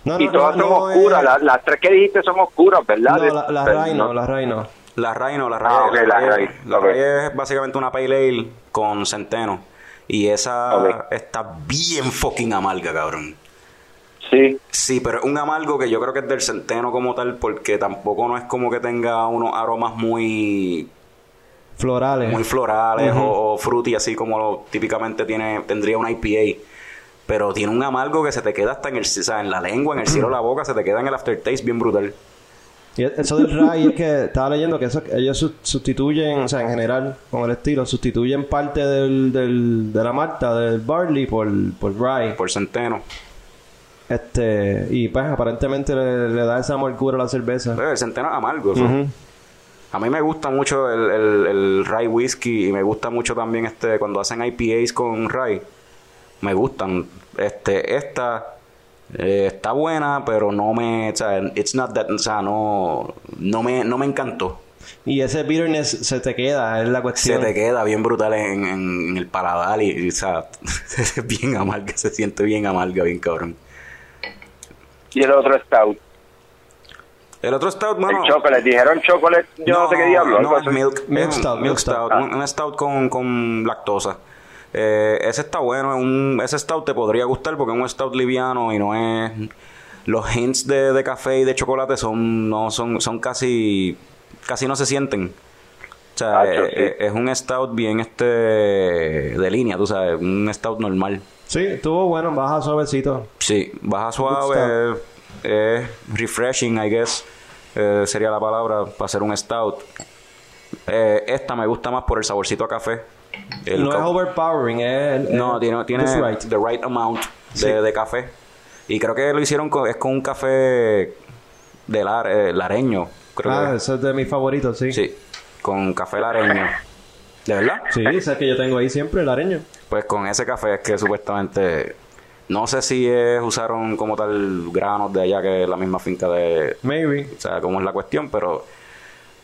Speaker 2: No,
Speaker 4: y todas son oscuras,
Speaker 2: es-
Speaker 4: las, las tres que dijiste son oscuras, ¿verdad?
Speaker 2: No, la, la
Speaker 4: Pero
Speaker 2: Rai no, la Rai no.
Speaker 1: La Ray no, la Ray,
Speaker 4: Ah, ok, la Ray,
Speaker 1: la
Speaker 4: ok.
Speaker 1: Ray es básicamente una pale ale con centeno. Y esa está bien fucking amarga, cabrón.
Speaker 4: Sí,
Speaker 1: Sí, pero es un amargo que yo creo que es del centeno como tal, porque tampoco no es como que tenga unos aromas muy
Speaker 2: Florales.
Speaker 1: muy florales o, o fruity, así como lo típicamente tiene tendría una IPA. Pero tiene un amargo que se te queda hasta en el, o sea, en la lengua, en el cielo de la boca, se te queda en el aftertaste bien brutal.
Speaker 2: Y eso del Rai es que estaba leyendo que eso, ellos su- sustituyen, o sea, en general, con el estilo, sustituyen parte del, del, de la malta, del barley, por, por Rye.
Speaker 1: Por centeno.
Speaker 2: Este, y pues aparentemente le, le da esa amargura a la cerveza.
Speaker 1: Pero el centeno es amargo.
Speaker 2: Ujú.
Speaker 1: A mí me gusta mucho el, el, el rye whisky y me gusta mucho también este cuando hacen IPAs con rye. Me gustan. Este, esta eh, está buena, pero no me, o sea, it's not that, o sea, no, no me, no me encantó.
Speaker 2: Y ese bitterness se te queda, es la
Speaker 1: Se
Speaker 2: cuestión.
Speaker 1: te queda bien brutal en, en- en el paladar y, y, o sea, es bien amarga, se siente bien amarga, bien cabrón.
Speaker 4: y el otro stout.
Speaker 1: El otro stout, mano.
Speaker 4: el chocolate, dijeron chocolate, yo no, sé qué diablo.
Speaker 1: No, es milk,
Speaker 2: Milk
Speaker 1: es
Speaker 2: stout,
Speaker 1: milk
Speaker 2: milk
Speaker 1: stout.
Speaker 2: stout.
Speaker 1: Un, un stout con, con lactosa. Eh, ese está bueno. Un, ese stout te podría gustar porque es un stout liviano y no es... Los hints de, de café y de chocolate son no son son casi casi no se sienten. O sea,
Speaker 4: Ah,
Speaker 1: eh,
Speaker 4: sí.
Speaker 1: eh, es un stout bien este de línea, tú sabes, un stout normal.
Speaker 2: Sí, estuvo bueno, baja suavecito.
Speaker 1: Sí, baja suave, es refreshing, I guess, eh, sería la palabra para hacer un stout. Eh, esta me gusta más por el saborcito a café. El
Speaker 2: no es overpowering, es...
Speaker 1: no,
Speaker 2: es
Speaker 1: tiene, tiene
Speaker 2: right.
Speaker 1: the right amount de,
Speaker 2: Sí.
Speaker 1: de café. Y creo que lo hicieron con, es con un café de lar- eh, lareño. Creo
Speaker 2: Ah,
Speaker 1: que-
Speaker 2: ese es de mis favoritos, sí.
Speaker 1: Sí, con café lareño. ¿De verdad?
Speaker 2: Sí, ese es que yo tengo ahí siempre, el areño.
Speaker 1: Pues con ese café es que supuestamente... No sé si es, usaron como tal granos de allá que es la misma finca de...
Speaker 2: Maybe.
Speaker 1: O sea, cómo es la cuestión, pero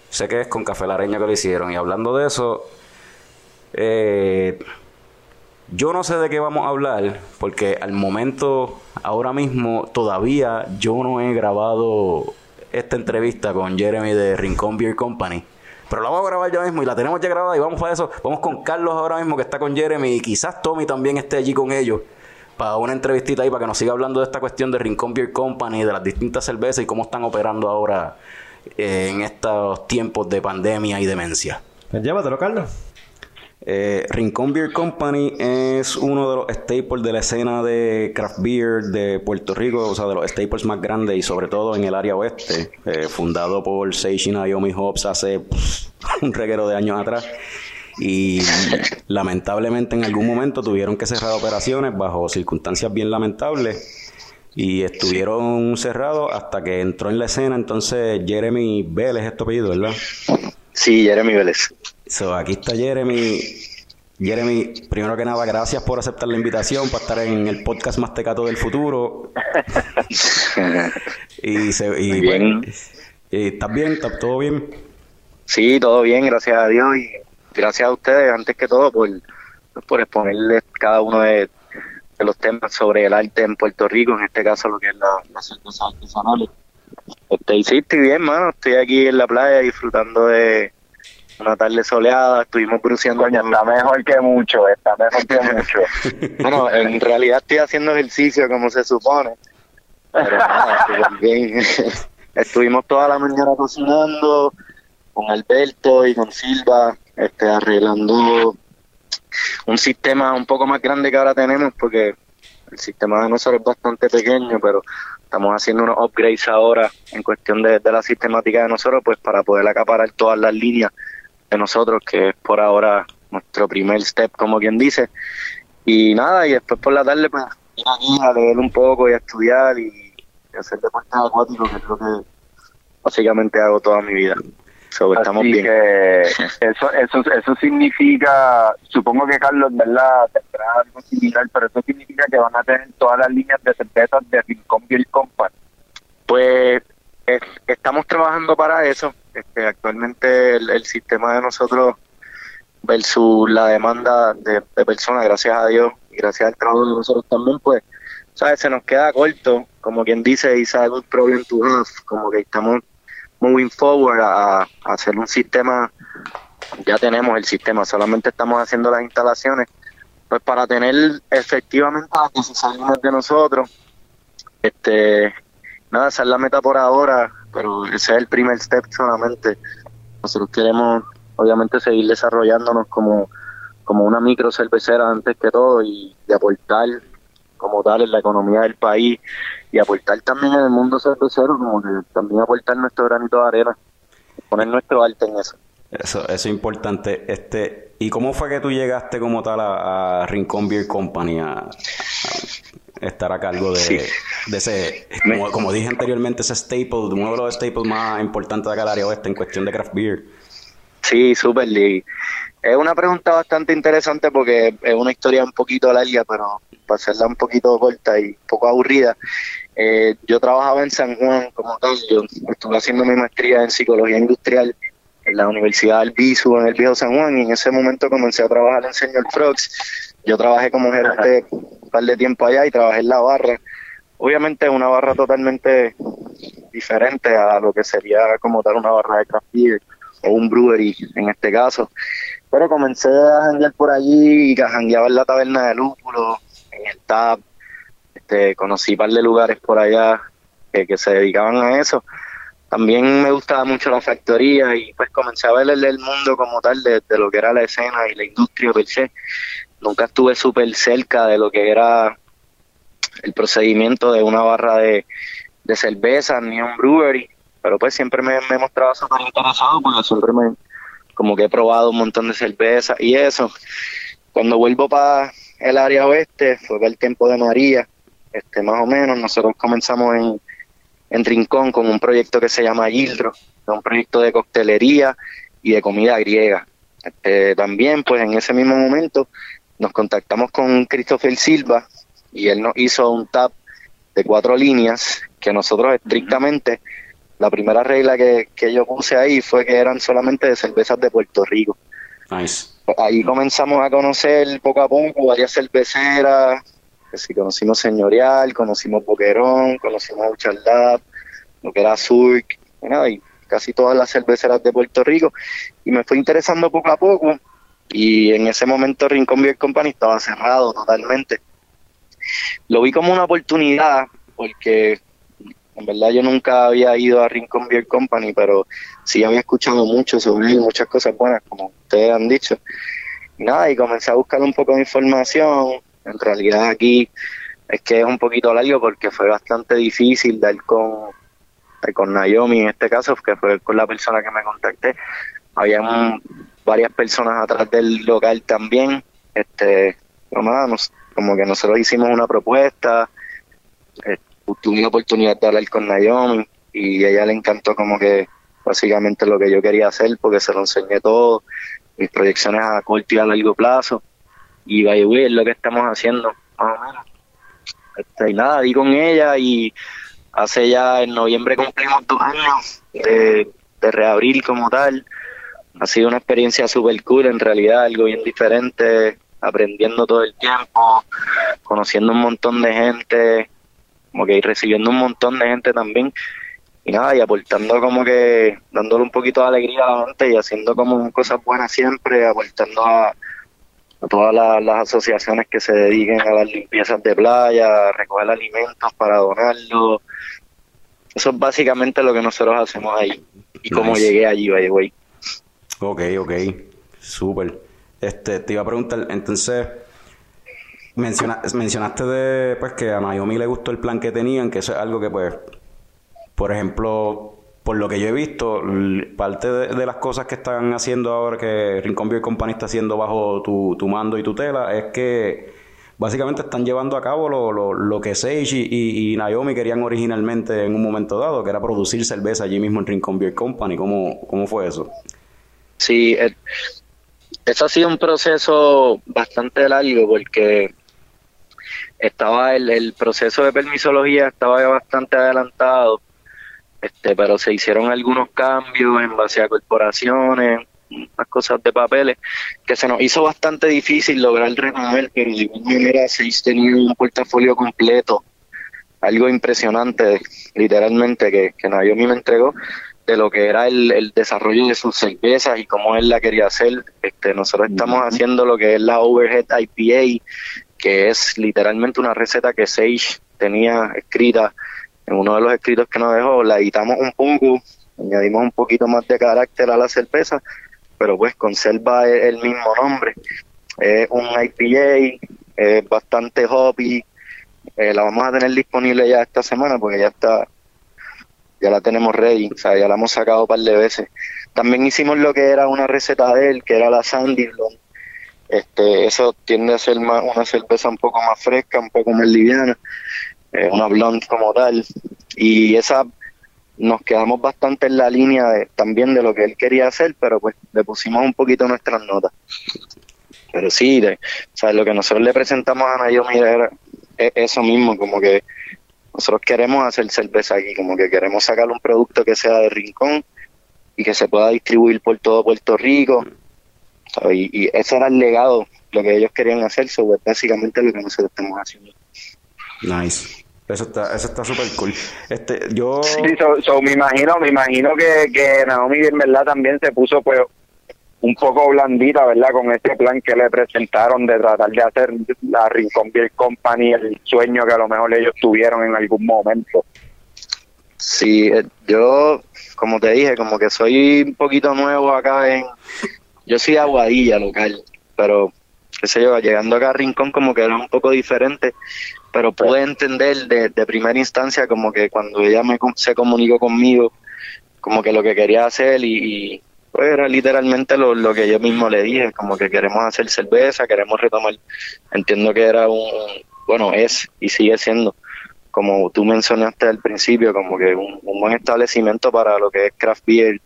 Speaker 1: sé que es con café lareño que lo hicieron. Y hablando de eso, eh, yo no sé de qué vamos a hablar, porque al momento, ahora mismo, todavía yo no he grabado esta entrevista con Jeremy de Rincón Beer Company. Pero la vamos a grabar ya mismo y la tenemos ya grabada y vamos para eso. Vamos con Carlos ahora mismo que está con Jeremy y quizás Tommy también esté allí con ellos para una entrevistita ahí para que nos siga hablando de esta cuestión de Rincón Beer Company, de las distintas cervezas y cómo están operando ahora eh, en estos tiempos de pandemia y demencia.
Speaker 2: Pues llévatelo, Carlos.
Speaker 1: Eh, Rincón Beer Company es uno de los staples de la escena de craft beer de Puerto Rico, o sea, de los staples más grandes y sobre todo en el área oeste, eh, fundado por Seishin Naomi Hobbs hace un reguero de años atrás. Y lamentablemente en algún momento tuvieron que cerrar operaciones bajo circunstancias bien lamentables y estuvieron cerrados hasta que entró en la escena entonces Jeremy Vélez, es tu apellido, ¿verdad?
Speaker 5: Sí, Jeremy Vélez.
Speaker 1: So, aquí está Jeremy. Jeremy, primero que nada, gracias por aceptar la invitación para estar en el podcast más tecato del futuro. y, se, y,
Speaker 5: Muy bien.
Speaker 1: pues, y ¿Estás bien? ¿Está todo bien?
Speaker 5: Sí, todo bien, gracias a Dios y gracias a ustedes, antes que todo, por, por exponerles cada uno de, de los temas sobre el arte en Puerto Rico, en este caso lo que es la, la cerveza artesanal. Este, y sí, estoy bien, mano, estoy aquí en la playa disfrutando de una tarde soleada, estuvimos cruceando
Speaker 4: Coño, está mejor que mucho, está mejor que mucho.
Speaker 5: Bueno, en realidad estoy haciendo ejercicio como se supone. Pero nada, bien. Estuvimos toda la mañana cocinando con Alberto y con Silva, este, arreglando un sistema un poco más grande que ahora tenemos, porque el sistema de nosotros es bastante pequeño, pero estamos haciendo unos upgrades ahora en cuestión de, de la sistemática de nosotros, pues para poder acaparar todas las líneas de nosotros, que es por ahora nuestro primer step, como quien dice. Y nada, y después por la tarde, pues, ir aquí a leer un poco y a estudiar y, y hacer deportes acuáticos, que es lo que básicamente hago toda mi vida. So, estamos
Speaker 4: Así
Speaker 5: bien.
Speaker 4: que eso, eso, eso significa, supongo que Carlos, ¿verdad? Tendrá algo similar, pero eso significa que van a tener todas las líneas de cervezas de Rincón Beer Company.
Speaker 5: Pues es- estamos trabajando para eso. Este, actualmente el, el sistema de nosotros versus la demanda de, personas, gracias a Dios y gracias al trabajo de nosotros también, pues, ¿sabes? Se nos queda corto, como quien dice, it's a good problem to have, como que estamos moving forward a, a hacer un sistema, ya tenemos el sistema, solamente estamos haciendo las instalaciones, pues para tener efectivamente 16 líneas de nosotros, este, nada, esa es la meta por ahora, pero ese es el primer step solamente. Nosotros queremos, obviamente, seguir desarrollándonos como, como una micro cervecera antes que todo y aportar como tal en la economía del país y aportar también en el mundo cervecero, como que también aportar nuestro granito de arena, poner nuestro arte en eso.
Speaker 1: Eso, eso es importante. Este, ¿Y cómo fue que tú llegaste como tal a, a Rincón Beer Company a estar a cargo de,
Speaker 5: Sí.
Speaker 1: de ese, como, como dije anteriormente, ese staple, uno de los staples más importantes de acá del área oeste en cuestión de craft beer?
Speaker 5: Sí, súper. y Es una pregunta bastante interesante porque es una historia un poquito larga, pero para hacerla un poquito corta y un poco aburrida. eh, yo trabajaba en San Juan como tal, yo estuve haciendo mi maestría en psicología industrial en la Universidad del Bisu en el Viejo San Juan y en ese momento comencé a trabajar en Señor Frogs. Yo trabajé como gerente par de tiempo allá y trabajé en la barra. Obviamente es una barra totalmente diferente a lo que sería como tal una barra de craft o un brewery en este caso. Pero comencé a janguear por allí y que jangueaba en la taberna de lúpulo, en el TAP. Este, conocí un par de lugares por allá que, se dedicaban a eso. También me gustaba mucho la factoría y pues comencé a ver el, el mundo como tal de, de lo que era la escena y la industria per se. Nunca estuve súper cerca de lo que era el procedimiento de una barra de, de cerveza ni un brewery, pero pues siempre me, he mostrado súper interesado porque siempre me, como que he probado un montón de cerveza y eso. Cuando vuelvo para el área oeste, fue para el tiempo de María, este más o menos, nosotros comenzamos en, en Rincón con un proyecto que se llama Gildro, un proyecto de coctelería y de comida griega. eh, también, pues en ese mismo momento, nos contactamos con Christopher Silva y él nos hizo un tap de cuatro líneas que nosotros estrictamente, la primera regla que, que yo puse ahí fue que eran solamente de cervezas de Puerto Rico.
Speaker 1: Nice.
Speaker 5: Ahí comenzamos a conocer poco a poco varias cerveceras, que si conocimos Señorial, conocimos Boquerón, conocimos Uchaldab, lo que era Surk, y nada, y casi todas las cerveceras de Puerto Rico, y me fue interesando poco a poco, y en ese momento Rincón Beer Company estaba cerrado totalmente. Lo vi como una oportunidad, porque en verdad yo nunca había ido a Rincón Beer Company, pero sí había escuchado mucho sobre él, muchas cosas buenas, como ustedes han dicho. Y nada, y comencé a buscar un poco de información. En realidad aquí es que es un poquito largo porque fue bastante difícil dar con, con Naomi en este caso, que fue con la persona que me contacté. Había varias personas atrás del local también. Este, nos- como que nosotros hicimos una propuesta, eh, tuve la oportunidad de hablar con Naomi y a ella le encantó como que básicamente lo que yo quería hacer porque se lo enseñé todo, mis proyecciones a corto y a largo plazo y by way, es lo que estamos haciendo más o menos. Este, y nada, di con ella y hace ya en noviembre cumplimos dos años de, de reabrir como tal. Ha sido una experiencia super cool en realidad, algo bien diferente, aprendiendo todo el tiempo, conociendo un montón de gente, como que recibiendo un montón de gente también y nada, y aportando como que, dándole un poquito de alegría a la gente y haciendo como cosas buenas siempre, aportando a, a todas la- las asociaciones que se dediquen a las limpiezas de playa, a recoger alimentos para donarlos. Eso es básicamente lo que nosotros hacemos ahí. Y cómo
Speaker 1: Nice.
Speaker 5: llegué allí, by the way.
Speaker 1: Ok, ok. Súper. Este, te iba a preguntar, entonces, menciona- mencionaste de, pues, que a Naomi le gustó el plan que tenían, que eso es algo que, pues, por ejemplo, por lo que yo he visto, parte de, las cosas que están haciendo ahora, que Rincón Beer Company está haciendo bajo tu, mando y tutela, es que básicamente están llevando a cabo lo, lo, lo que y, y- y Naomi querían originalmente en un momento dado, que era producir cerveza allí mismo en Rincón Beer Company. ¿Cómo, cómo fue eso?
Speaker 5: Sí, eh, eso ha sido un proceso bastante largo porque estaba el, el proceso de permisología estaba ya bastante adelantado, este, pero se hicieron algunos cambios en base a corporaciones, unas cosas de papeles, que se nos hizo bastante difícil lograr remover, pero de igual manera se tenía un portafolio completo, algo impresionante, literalmente, que, que Naomi me entregó de lo que era el, el desarrollo de sus cervezas y cómo él la quería hacer. Este, nosotros estamos haciendo lo que es la Overhead IPA, que es literalmente una receta que Sage tenía escrita en uno de los escritos que nos dejó, la editamos un poco, añadimos un poquito más de carácter a la cerveza, pero pues conserva el, el mismo nombre. Es un IPA, es bastante hoppy, eh, la vamos a tener disponible ya esta semana porque ya está ya la tenemos ready, o sea, ya la hemos sacado un par de veces. También hicimos lo que era una receta de él, que era la Sandy Blonde. Este, eso tiende a ser una cerveza un poco más fresca, un poco más liviana, eh, una blonde como tal. Y esa nos quedamos bastante en la línea también de lo que él quería hacer, pero pues le pusimos un poquito nuestras notas. Pero sí, o sea, lo que nosotros le presentamos a Naomi era e- eso mismo, como que nosotros queremos hacer cerveza aquí, como que queremos sacar un producto que sea de rincón y que se pueda distribuir por todo Puerto Rico. ¿sabes? Y, y ese era el legado, lo que ellos querían hacer, sobre básicamente lo que nosotros estamos haciendo.
Speaker 1: Nice. Eso está, eso está súper cool. Este, yo...
Speaker 4: Sí, so, so, me imagino, me imagino que, que Naomi en verdad también se puso pues un poco blandita, ¿verdad? Con este plan que le presentaron de tratar de hacer la Rincón Beer Company el sueño que a lo mejor ellos tuvieron en algún momento.
Speaker 5: Sí, eh, yo, como te dije, como que soy un poquito nuevo acá en... Yo soy Aguadilla local, pero, qué sé yo, llegando acá a Rincón como que era un poco diferente, pero pude entender de, primera instancia como que cuando ella se comunicó conmigo, como que lo que quería hacer y, pues era literalmente lo, lo que yo mismo le dije, como que queremos hacer cerveza, queremos retomar, entiendo que era un, bueno, es y sigue siendo, como tú mencionaste al principio, como que un, un buen establecimiento para lo que es craft beer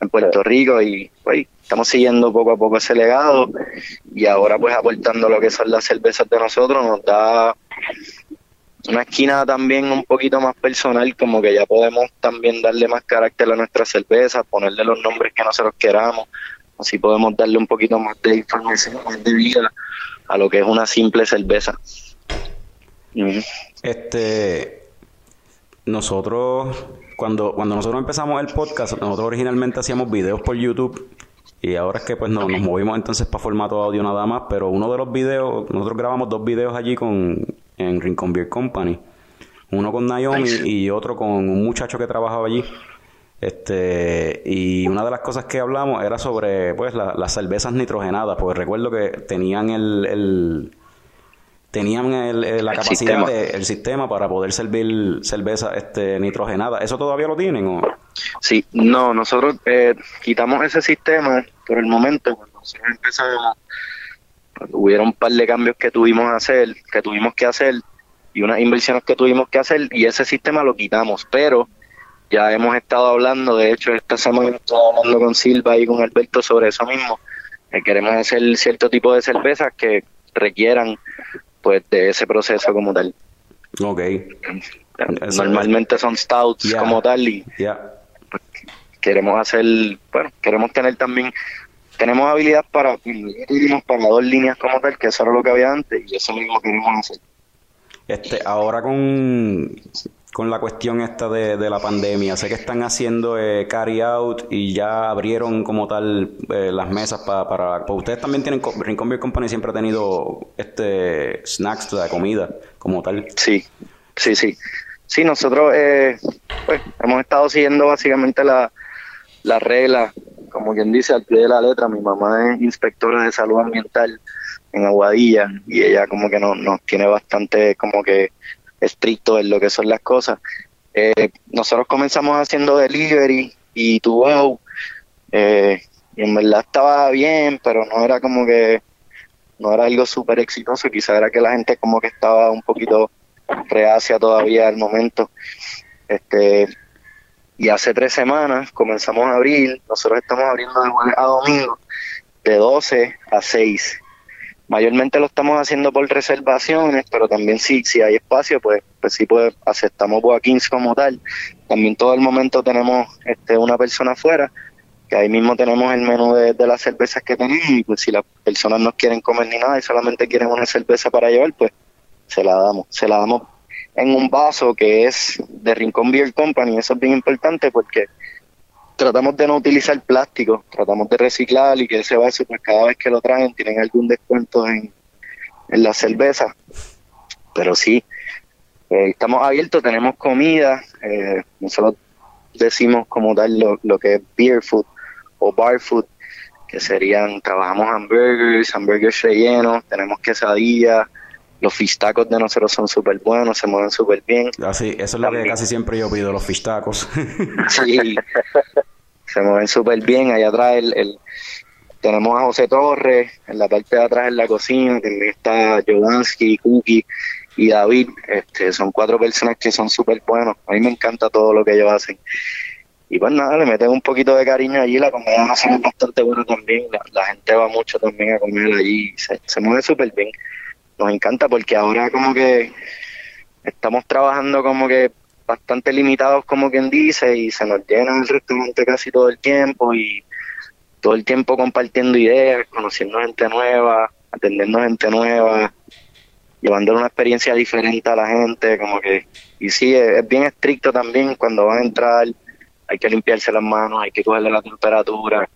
Speaker 5: en Puerto Rico y pues, estamos siguiendo poco a poco ese legado. Y ahora pues aportando lo que son las cervezas de nosotros nos da una esquina también un poquito más personal, como que ya podemos también darle más carácter a nuestras cervezas, ponerle los nombres que nosotros queramos, así podemos darle un poquito más de información, más de vida a lo que es una simple cerveza.
Speaker 1: Este, nosotros, cuando, cuando nosotros empezamos el podcast, nosotros originalmente hacíamos videos por YouTube y ahora es que pues no, nos movimos entonces para formato audio nada más, pero uno de los videos, nosotros grabamos dos videos allí con, en Rincon Beer Company, uno con Naomi y otro con un muchacho que trabajaba allí. Este, y una de las cosas que hablamos era sobre pues la- las cervezas nitrogenadas, porque recuerdo que tenían el, el- tenían el- el- la capacidad
Speaker 5: sistema.
Speaker 1: de- sistema para poder servir cerveza este nitrogenada. ¿Eso todavía lo tienen o?
Speaker 5: Sí, no, nosotros eh, quitamos ese sistema por el momento, cuando nosotros empezamos, hubieron un par de cambios que tuvimos que hacer, que tuvimos que hacer, y unas inversiones que tuvimos que hacer, y ese sistema lo quitamos, pero ya hemos estado hablando, de hecho esta semana he estado hablando con Silva y con Alberto sobre eso mismo, que queremos hacer cierto tipo de cervezas que requieran pues de ese proceso como tal.
Speaker 1: Ok,
Speaker 5: Normalmente son stouts como tal y queremos hacer, bueno, queremos tener también, tenemos habilidad para, tuvimos para dos líneas como tal, que eso era lo que había antes, y eso mismo queremos hacer.
Speaker 1: Este, ahora con, con la cuestión esta de, de la pandemia, sé que están haciendo eh, carry out y ya abrieron como tal eh, las mesas pa- para, pues ustedes también tienen, Rincon Beer Company siempre ha tenido este snacks de comida como tal.
Speaker 5: Sí, sí, sí. Sí, nosotros eh, pues hemos estado siguiendo básicamente la, la regla, como quien dice, al pie de la letra. Mi mamá es inspectora de salud ambiental en Aguadilla y ella como que nos, nos tiene bastante como que estricto en lo que son las cosas. Eh, nosotros comenzamos haciendo delivery y to go, eh, y en verdad estaba bien, pero no era como que no era algo súper exitoso, quizá era que la gente como que estaba un poquito reacia todavía al momento. Este, y hace tres semanas comenzamos a abrir, nosotros estamos abriendo de jueves a domingo, de 12 a 6. Mayormente lo estamos haciendo por reservaciones, pero también si, si hay espacio, pues, pues sí pues, aceptamos walk-ins como tal. También todo el momento tenemos este, una persona afuera, que ahí mismo tenemos el menú de, de las cervezas que tenemos, y pues si las personas no quieren comer ni nada y solamente quieren una cerveza para llevar, pues se la damos. Se la damos en un vaso que es de Rincón Beer Company. Eso es bien importante porque tratamos de no utilizar plástico, tratamos de reciclar y que ese vaso, pues cada vez que lo traen, tienen algún descuento en, en la cerveza. Pero sí, eh, estamos abiertos, tenemos comida, eh, nosotros decimos como tal lo, lo que es beer food o bar food, que serían, trabajamos hamburgers, hamburgers rellenos, tenemos quesadillas, los fish tacos de nosotros son súper buenos, se mueven súper bien.
Speaker 1: Así, eso es lo que casi siempre yo pido, los fish tacos.
Speaker 5: Sí, se mueven súper bien. Allá atrás el, el- tenemos a José Torres, en la parte de atrás en la cocina, también está Jovansky, Cookie y David. Este, son cuatro personas que son súper buenos. A mí me encanta todo lo que ellos hacen. Y pues nada, le meten un poquito de cariño allí. La comida es bastante buena también. La, la gente va mucho también a comer allí. Se, se mueve súper bien. Nos encanta porque ahora como que estamos trabajando como que bastante limitados como quien dice y se nos llena el restaurante casi todo el tiempo y todo el tiempo compartiendo ideas, conociendo gente nueva, atendiendo gente nueva, llevándole una experiencia diferente a la gente, como que, y sí, es, bien estricto también cuando van a entrar, hay que limpiarse las manos, hay que cogerle la temperatura,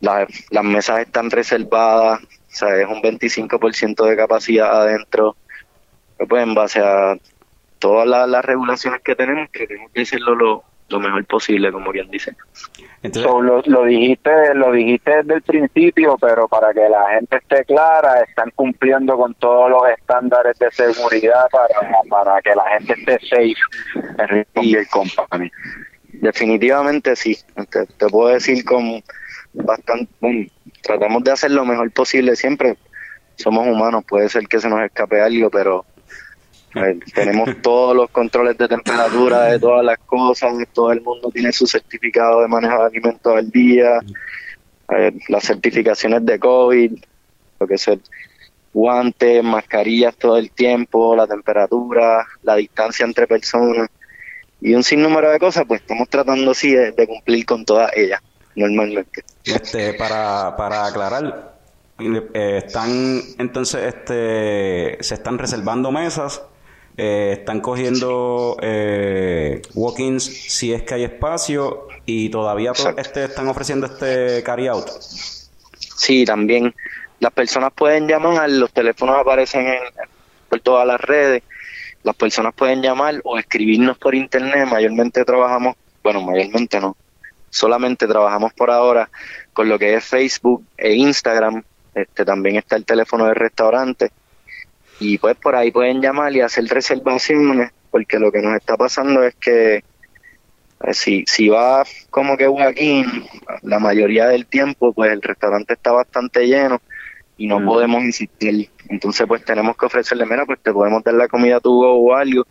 Speaker 5: la- las mesas están reservadas, o sea, es un 25% de capacidad adentro, pues en base a todas las, las regulaciones que tenemos, que tenemos que hacerlo lo, lo mejor posible, como quien dice.
Speaker 1: Entonces,
Speaker 3: So, lo, lo dijiste lo dijiste desde el principio, pero para que la gente esté clara, están cumpliendo con todos los estándares de seguridad para, para que la gente esté safe en Rincon
Speaker 5: Y-
Speaker 3: Beer Company.
Speaker 5: Definitivamente sí, te, te puedo decir con bastante, bueno, tratamos de hacer lo mejor posible siempre, somos humanos, puede ser que se nos escape algo, pero eh, tenemos todos los controles de temperatura de todas las cosas, todo el mundo tiene su certificado de manejo de alimentos al día, eh, las certificaciones de COVID, lo que es guantes, mascarillas todo el tiempo, la temperatura, la distancia entre personas y un sinnúmero de cosas, pues estamos tratando sí de, cumplir con todas ellas normalmente.
Speaker 1: Este, para, para aclarar, eh, están entonces este se están reservando mesas eh, están cogiendo eh, walk-ins si es que hay espacio y todavía este, están ofreciendo este carry out.
Speaker 5: Sí, también las personas pueden llamar, los teléfonos aparecen en, por todas las redes, las personas pueden llamar o escribirnos por internet, mayormente trabajamos, bueno, mayormente no, solamente trabajamos por ahora con lo que es Facebook e Instagram, este también está el teléfono del restaurante y pues por ahí pueden llamar y hacer reservaciones porque lo que nos está pasando es que eh, si, si va como que aquí la mayoría del tiempo pues el restaurante está bastante lleno y no mm. podemos insistir. Entonces pues tenemos que ofrecerle, mira, pues te podemos dar la comida a tu o algo.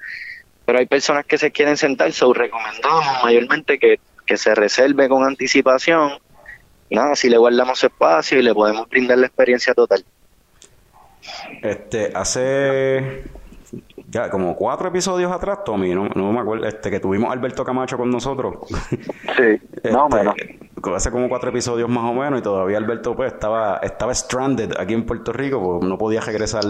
Speaker 5: Pero hay personas que se quieren sentar, so recomendamos mayormente que, que se reserve con anticipación. Y nada, si le guardamos espacio y le podemos brindar la experiencia total.
Speaker 1: Este, hace ya como cuatro episodios atrás, Tommy, no, no me acuerdo, este, que tuvimos a Alberto Camacho con nosotros.
Speaker 3: Sí, no, menos.
Speaker 1: Este, hace como cuatro episodios más o menos y todavía Alberto pues estaba, estaba stranded aquí en Puerto Rico, porque no podía regresar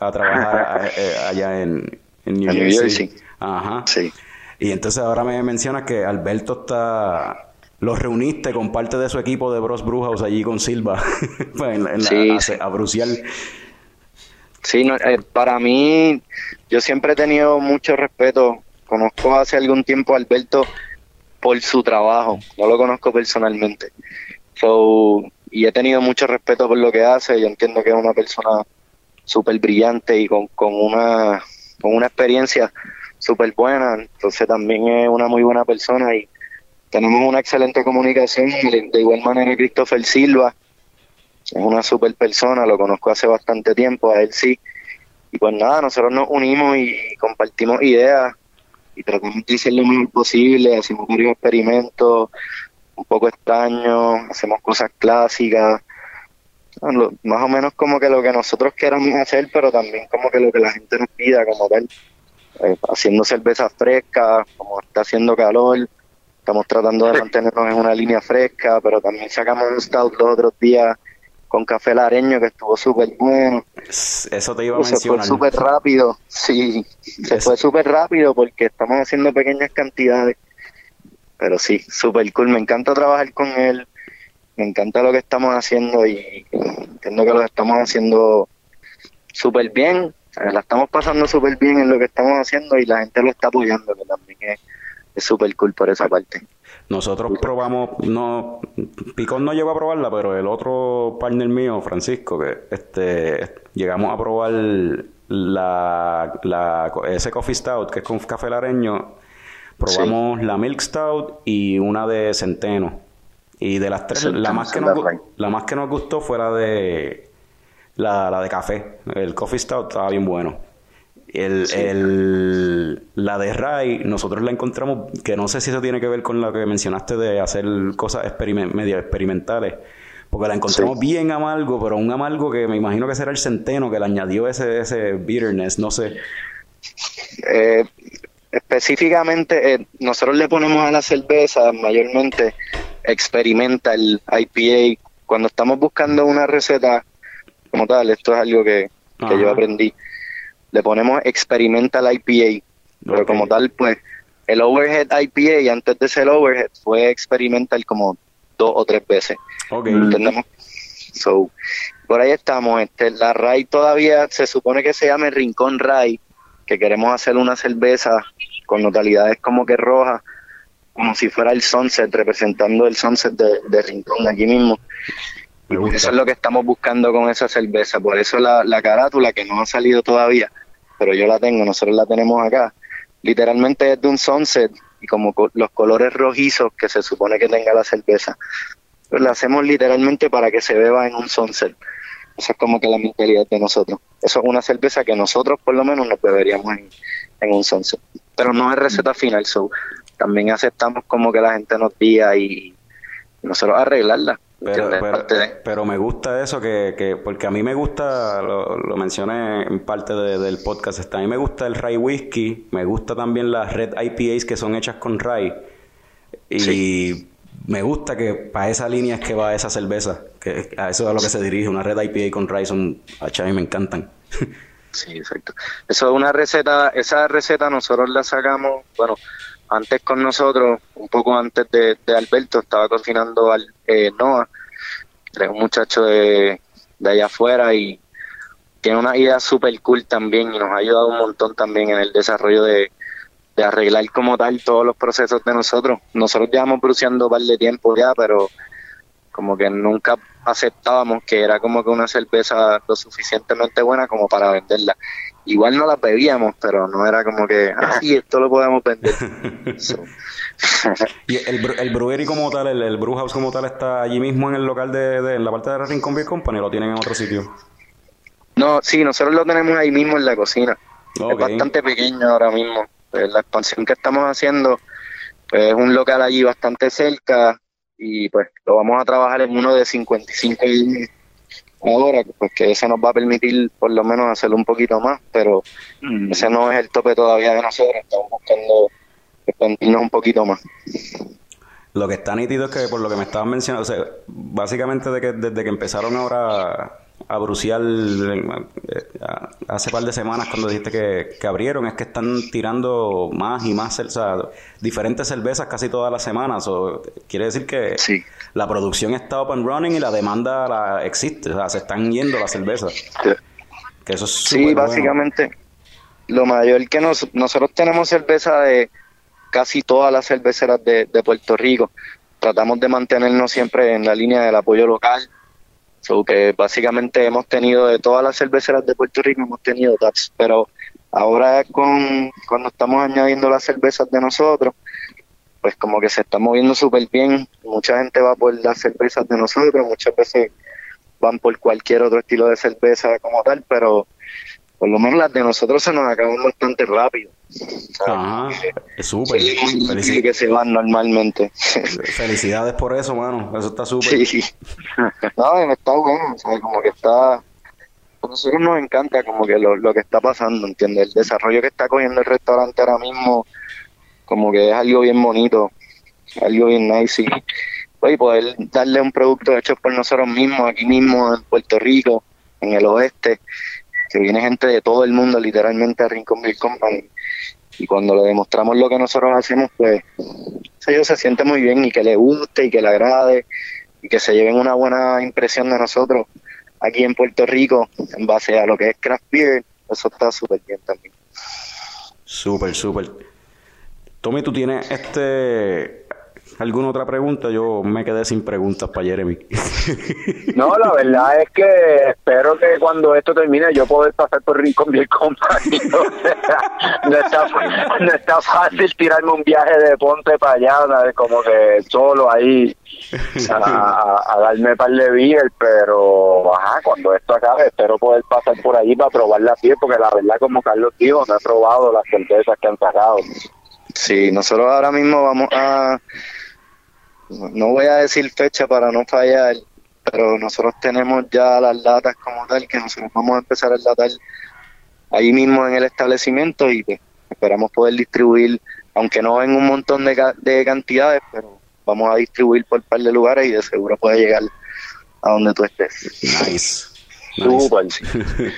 Speaker 1: a trabajar eh, allá en, New, Jersey. Ajá. Sí. Y entonces ahora me menciona que Alberto está los reuniste con parte de su equipo de Bros Brujos allí con Silva pues, en, la, a, a Brucial.
Speaker 5: Sí, eh, para mí, yo siempre he tenido mucho respeto. Conozco hace algún tiempo a Alberto por su trabajo, no lo conozco personalmente. So, y he tenido mucho respeto por lo que hace. Yo entiendo que es una persona súper brillante y con, con, una, con una experiencia súper buena. Entonces también es una muy buena persona y tenemos una excelente comunicación. De igual manera, Christopher Silva es una super persona, lo conozco hace bastante tiempo, a él sí. Y pues nada, nosotros nos unimos y compartimos ideas y tratamos de hacer lo mejor posible, hacemos varios experimentos un poco extraños, hacemos cosas clásicas, más o menos como que lo que nosotros queramos hacer, pero también como que lo que la gente nos pida, como tal, eh, haciendo cervezas frescas, como está haciendo calor, estamos tratando de mantenernos en una línea fresca, pero también sacamos un stout los otros días con café lareño que estuvo súper bueno.
Speaker 1: Eso te iba a mencionar.
Speaker 5: Se fue súper rápido, sí, se fue súper rápido porque estamos haciendo pequeñas cantidades. Pero sí, súper cool, me encanta trabajar con él, me encanta lo que estamos haciendo y entiendo que lo estamos haciendo súper bien, la estamos pasando súper bien en lo que estamos haciendo y la gente lo está apoyando, que también es súper cool por esa parte.
Speaker 1: Nosotros probamos, no, Picón no llegó a probarla, pero el otro partner mío, Francisco, que este, llegamos a probar la, la, ese coffee stout, que es con café lareño, probamos la milk stout y una de centeno. Y de las tres, la más, que nos, la más que nos gustó fue la de la, la de café. El coffee stout estaba bien bueno. El, el, la de Ray, nosotros la encontramos, que no sé si eso tiene que ver con lo que mencionaste de hacer cosas medio experimentales, porque la encontramos bien amargo, pero un amargo que me imagino que será el centeno que le añadió ese, ese bitterness, no sé.
Speaker 5: Eh, específicamente, eh, nosotros le ponemos a la cerveza mayormente experimenta el IPA. Cuando estamos buscando una receta como tal, esto es algo que, que yo aprendí le ponemos Experimental IPA. Pero como tal, pues el Overhead IPA antes de ser Overhead fue Experimental como dos o tres veces. ¿Entendemos? So, por ahí estamos. Este, la RAI todavía se supone que se llama Rincón RAI, que queremos hacer una cerveza con notabilidades como que rojas, como si fuera el sunset, representando el sunset de, Rincón aquí mismo. Eso es lo que estamos buscando con esa cerveza. Por eso la, la carátula, que no ha salido todavía, pero yo la tengo, nosotros la tenemos acá. Literalmente es de un sunset y como los colores rojizos que se supone que tenga la cerveza. Pues la hacemos literalmente para que se beba en un sunset. Eso es como que la mentalidad de nosotros. Eso es una cerveza que nosotros por lo menos nos beberíamos en, en un sunset. Pero no es receta final, so también aceptamos como que la gente nos diga y nosotros arreglarla.
Speaker 1: Pero, pero, pero me gusta eso que, que porque a mí me gusta, lo, lo mencioné en parte de- del podcast, este, a mí me gusta el rye whisky, me gusta también las red IPAs que son hechas con rye y me gusta que para esa línea es que va esa cerveza, que a eso es a lo que se dirige, una red IPA con rye son, a mí me encantan.
Speaker 5: Sí, exacto. Eso es una receta, esa receta nosotros la sacamos, bueno, antes con nosotros, un poco antes de, de Alberto, estaba cocinando al, eh, Noah, un muchacho de, de allá afuera y tiene una idea súper cool también y nos ha ayudado un montón también en el desarrollo de, de arreglar como tal todos los procesos de nosotros. Nosotros llevamos bruceando un par de tiempo ya, pero como que nunca aceptábamos que era como que una cerveza lo suficientemente buena como para venderla. Igual no la bebíamos, pero no era como que, ah, sí, esto lo podemos vender. So,
Speaker 1: y el, el brewery como tal, el, el brew house como tal está allí mismo en el local de, de en la parte de Rincon Beer Company o lo tienen en otro sitio.
Speaker 5: no, sí, nosotros lo tenemos ahí mismo en la cocina. Es bastante pequeño ahora mismo. Pues, la expansión que estamos haciendo pues, es un local allí bastante cerca y pues lo vamos a trabajar en uno de 55 y ahora, pues que ese nos va a permitir por lo menos hacerlo un poquito más, pero ese no es el tope todavía de nosotros, estamos buscando expandirnos un poquito más.
Speaker 1: Lo que está nítido es que por lo que me estaban mencionando, o sea, básicamente de que, desde que empezaron ahora a bruciar eh, hace par de semanas cuando dijiste que, que abrieron, es que están tirando más y más, o sea, diferentes cervezas casi todas las semanas. O, quiere decir que
Speaker 5: Sí.
Speaker 1: la producción está up and running y la demanda la existe, o sea, se están yendo las cervezas. Que eso es
Speaker 5: Sí,
Speaker 1: bueno.
Speaker 5: básicamente lo mayor que nos, nosotros tenemos cerveza de casi todas las cerveceras de, de Puerto Rico. Tratamos de mantenernos siempre en la línea del apoyo local. So que básicamente hemos tenido de todas las cerveceras de Puerto Rico, hemos tenido taps, pero ahora con cuando estamos añadiendo las cervezas de nosotros, pues como que se está moviendo súper bien. Mucha gente va por las cervezas de nosotros, muchas veces van por cualquier otro estilo de cerveza como tal, pero por lo menos las de nosotros se nos acaban bastante rápido.
Speaker 1: Ajá, es súper.
Speaker 5: Sí, que se van normalmente.
Speaker 1: Felicidades por eso, mano. Eso está súper.
Speaker 5: sí. No, y está bueno, o sea, como que está... A nosotros nos encanta como que lo, lo que está pasando, ¿entiendes? El desarrollo que está cogiendo el restaurante ahora mismo, como que es algo bien bonito, algo bien nice y, pues, poder darle un producto hecho por nosotros mismos, aquí mismo en Puerto Rico, en el oeste, que viene gente de todo el mundo literalmente a Rincon Beer Company y cuando le demostramos lo que nosotros hacemos, pues ellos se siente muy bien y que le guste y que le agrade y que se lleven una buena impresión de nosotros aquí en Puerto Rico en base a lo que es craft beer, eso está súper bien también.
Speaker 1: Súper, súper. Tommy, ¿tú tienes este alguna otra pregunta? Yo me quedé sin preguntas para Jeremy.
Speaker 3: No, la verdad es que espero que cuando esto termine yo poder pasar por Rincón Beer Company. O sea, no, está, no está fácil tirarme un viaje de Ponte para allá, como que solo ahí a, a- a darme par de beer, pero ajá, cuando esto acabe espero poder pasar por ahí para probar la piel, porque la verdad como Carlos dijo, no he probado las cervezas que han sacado.
Speaker 5: Sí, nosotros ahora mismo vamos a, no voy a decir fecha para no fallar, pero nosotros tenemos ya las latas como tal, que nosotros vamos a empezar a latar ahí mismo en el establecimiento y pues, esperamos poder distribuir, aunque no en un montón de, ca- de cantidades, pero vamos a distribuir por un par de lugares y de seguro puede llegar a donde tú estés.
Speaker 1: nice. nice.
Speaker 3: Súper.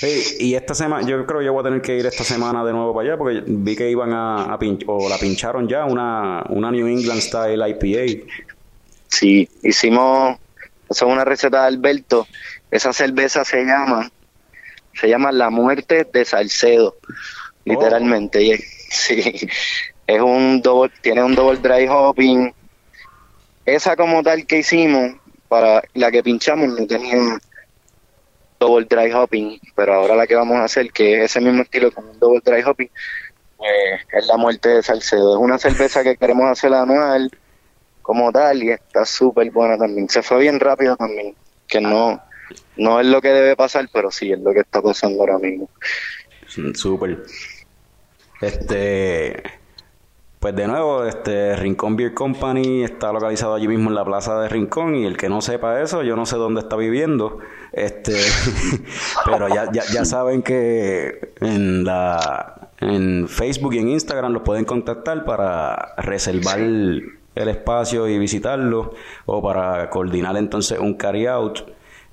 Speaker 1: Hey, y esta semana, yo creo que yo voy a tener que ir esta semana de nuevo para allá porque vi que iban a, a pin- o la pincharon ya, una, una New England Style IPA.
Speaker 5: Sí, hicimos, eso es una receta de Alberto, esa cerveza se llama, se llama La Muerte de Salcedo, literalmente, y es, sí, es un double, tiene un double dry hopping, esa como tal que hicimos, para la que pinchamos no tenía double dry hopping, pero ahora la que vamos a hacer, que es ese mismo estilo con un double dry hopping, eh, es La Muerte de Salcedo, es una cerveza que queremos hacer anual, como tal y está súper buena también. Se fue bien rápido también, que no no es lo que debe pasar, pero sí es lo que está pasando ahora mismo.
Speaker 1: Súper. Este. Pues de nuevo, este Rincón Beer Company está localizado allí mismo en la plaza de Rincón y el que no sepa eso, yo no sé dónde está viviendo, este, pero ya, ya, ya saben que en la en Facebook y en Instagram los pueden contactar para reservar el espacio y visitarlo o para coordinar entonces un carry out.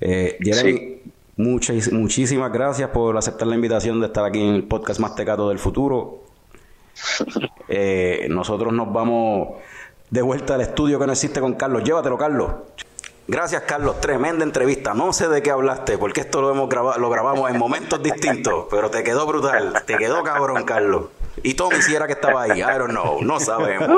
Speaker 1: Eh, Jeremy, muchas, muchísimas gracias por aceptar la invitación de estar aquí en el podcast Más Tecato del Futuro. Eh, nosotros nos vamos de vuelta al estudio que no existe con Carlos. Llévatelo, Carlos. Gracias, Carlos. Tremenda entrevista. No sé de qué hablaste, porque esto lo hemos grabado, lo grabamos en momentos distintos, pero te quedó brutal. Te quedó cabrón, Carlos. Y Tommy si era que estaba ahí. I don't know. No sabemos.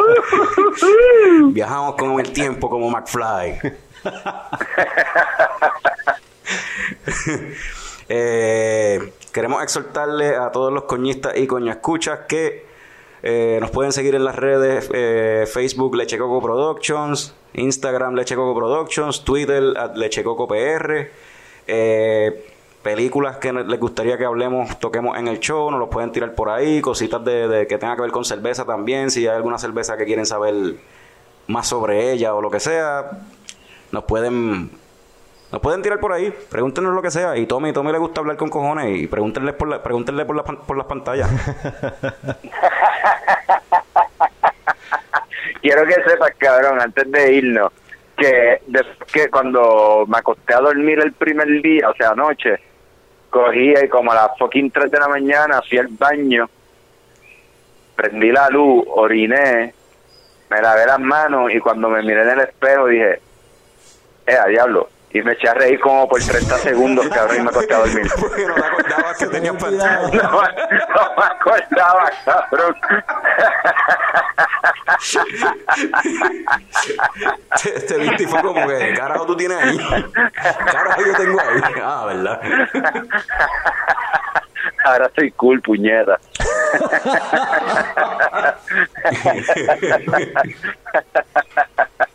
Speaker 1: Viajamos con el tiempo como McFly. eh, queremos exhortarle a todos los coñistas y coñascuchas que eh, nos pueden seguir en las redes eh, Facebook Leche Coco Productions, Instagram Leche Coco Productions, Twitter Leche Coco PR. Eh, películas que les gustaría que hablemos, toquemos en el show, nos lo pueden tirar por ahí, cositas de, que tenga que ver con cerveza también, si hay alguna cerveza que quieren saber más sobre ella o lo que sea, nos pueden nos pueden tirar por ahí, pregúntenos lo que sea. Y Tommy, Tommy le gusta hablar con cojones y pregúntenle por, la, pregúntenle por, la, por las pantallas.
Speaker 4: Quiero que sepas, cabrón, antes de irnos, que, que cuando me acosté a dormir el primer día, o sea, anoche, cogía y como a las fucking 3 de la mañana fui al baño, prendí la luz, oriné, me lavé las manos y cuando me miré en el espejo dije, eh, diablo, y me eché a reír como por 30 segundos, cabrón, y me acosté a dormir.
Speaker 1: Porque no me acordaba que tenía pantalla.
Speaker 4: No, no me acordaba, cabrón.
Speaker 1: Te, te viste y fue como que, carajo tú tienes ahí. Carajo yo tengo ahí. Ah, ¿verdad?
Speaker 4: Ahora soy cool, puñeta.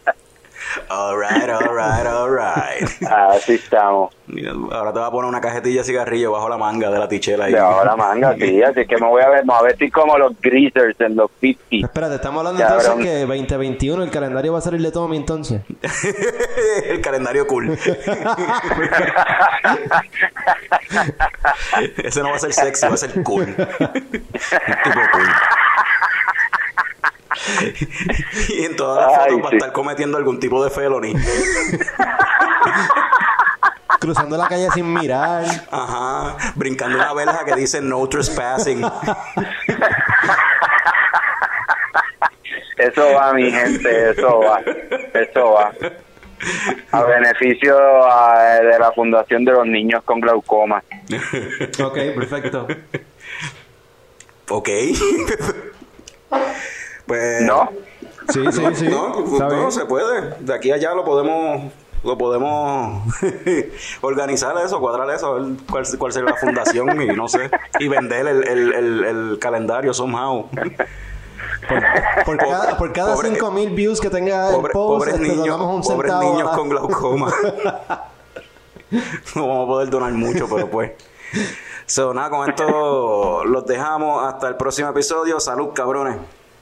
Speaker 1: Alright, alright, alright.
Speaker 4: Así estamos.
Speaker 1: Mira, ahora te va a poner una cajetilla de cigarrillo bajo la manga de la tichela ahí.
Speaker 4: Debajo la manga, sí, así que me voy a ver, me voy a vestir como los greasers en los 50.
Speaker 2: Espérate, estamos hablando
Speaker 4: Cabrón.
Speaker 2: entonces que 2021 el calendario va a salir de Tommy entonces.
Speaker 1: el calendario cool. Ese no va a ser sexy, va a ser cool. Un tipo cool. y en todas las fotos va a estar cometiendo algún tipo de felony.
Speaker 2: Cruzando la calle sin mirar.
Speaker 1: Ajá, brincando una verja que dice no trespassing.
Speaker 4: Eso va, mi gente, eso va. Eso va. A beneficio de la Fundación de los Niños con Glaucoma.
Speaker 2: Ok, perfecto.
Speaker 1: ok. Pues.
Speaker 4: ¿No?
Speaker 2: Sí, sí, sí.
Speaker 1: No, pues, no, se puede. De aquí a allá lo podemos lo podemos organizar eso, cuadrar eso, a ver cuál, cuál sería la fundación y no sé, y vender el, el, el, el calendario somehow.
Speaker 2: Por, por cada, por cada
Speaker 1: Pobre-
Speaker 2: 5000 views que tenga el
Speaker 1: Pobre-
Speaker 2: post,
Speaker 1: pobres
Speaker 2: este,
Speaker 1: niños,
Speaker 2: donamos un
Speaker 1: pobres
Speaker 2: centavo
Speaker 1: niños con glaucoma. no vamos a poder donar mucho, pero pues. So, nada, con esto los dejamos hasta el próximo episodio. Salud, cabrones.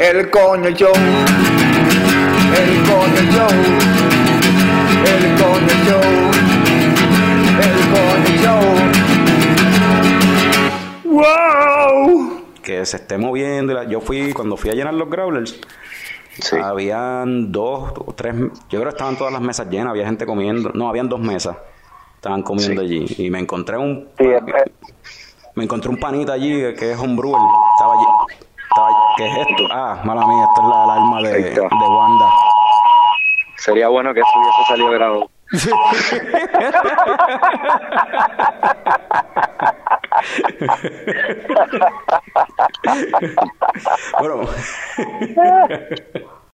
Speaker 3: el coño show, el coño show, el coño show, el coño show. ¡Wow!
Speaker 1: Que se esté moviendo. Yo fui, cuando fui a llenar los growlers,
Speaker 4: Sí.
Speaker 1: habían dos o tres. Yo creo que estaban todas las mesas llenas. Había gente comiendo. No, habían dos mesas. Estaban comiendo allí. Y me encontré un.
Speaker 4: Sí,
Speaker 1: Me encontré un panita allí que es homebrewer. Estaba allí. ¿Qué es esto? Ah, mala mía, esta es la alarma de Wanda.
Speaker 4: sería bueno que eso hubiese salido grabado.
Speaker 1: bueno.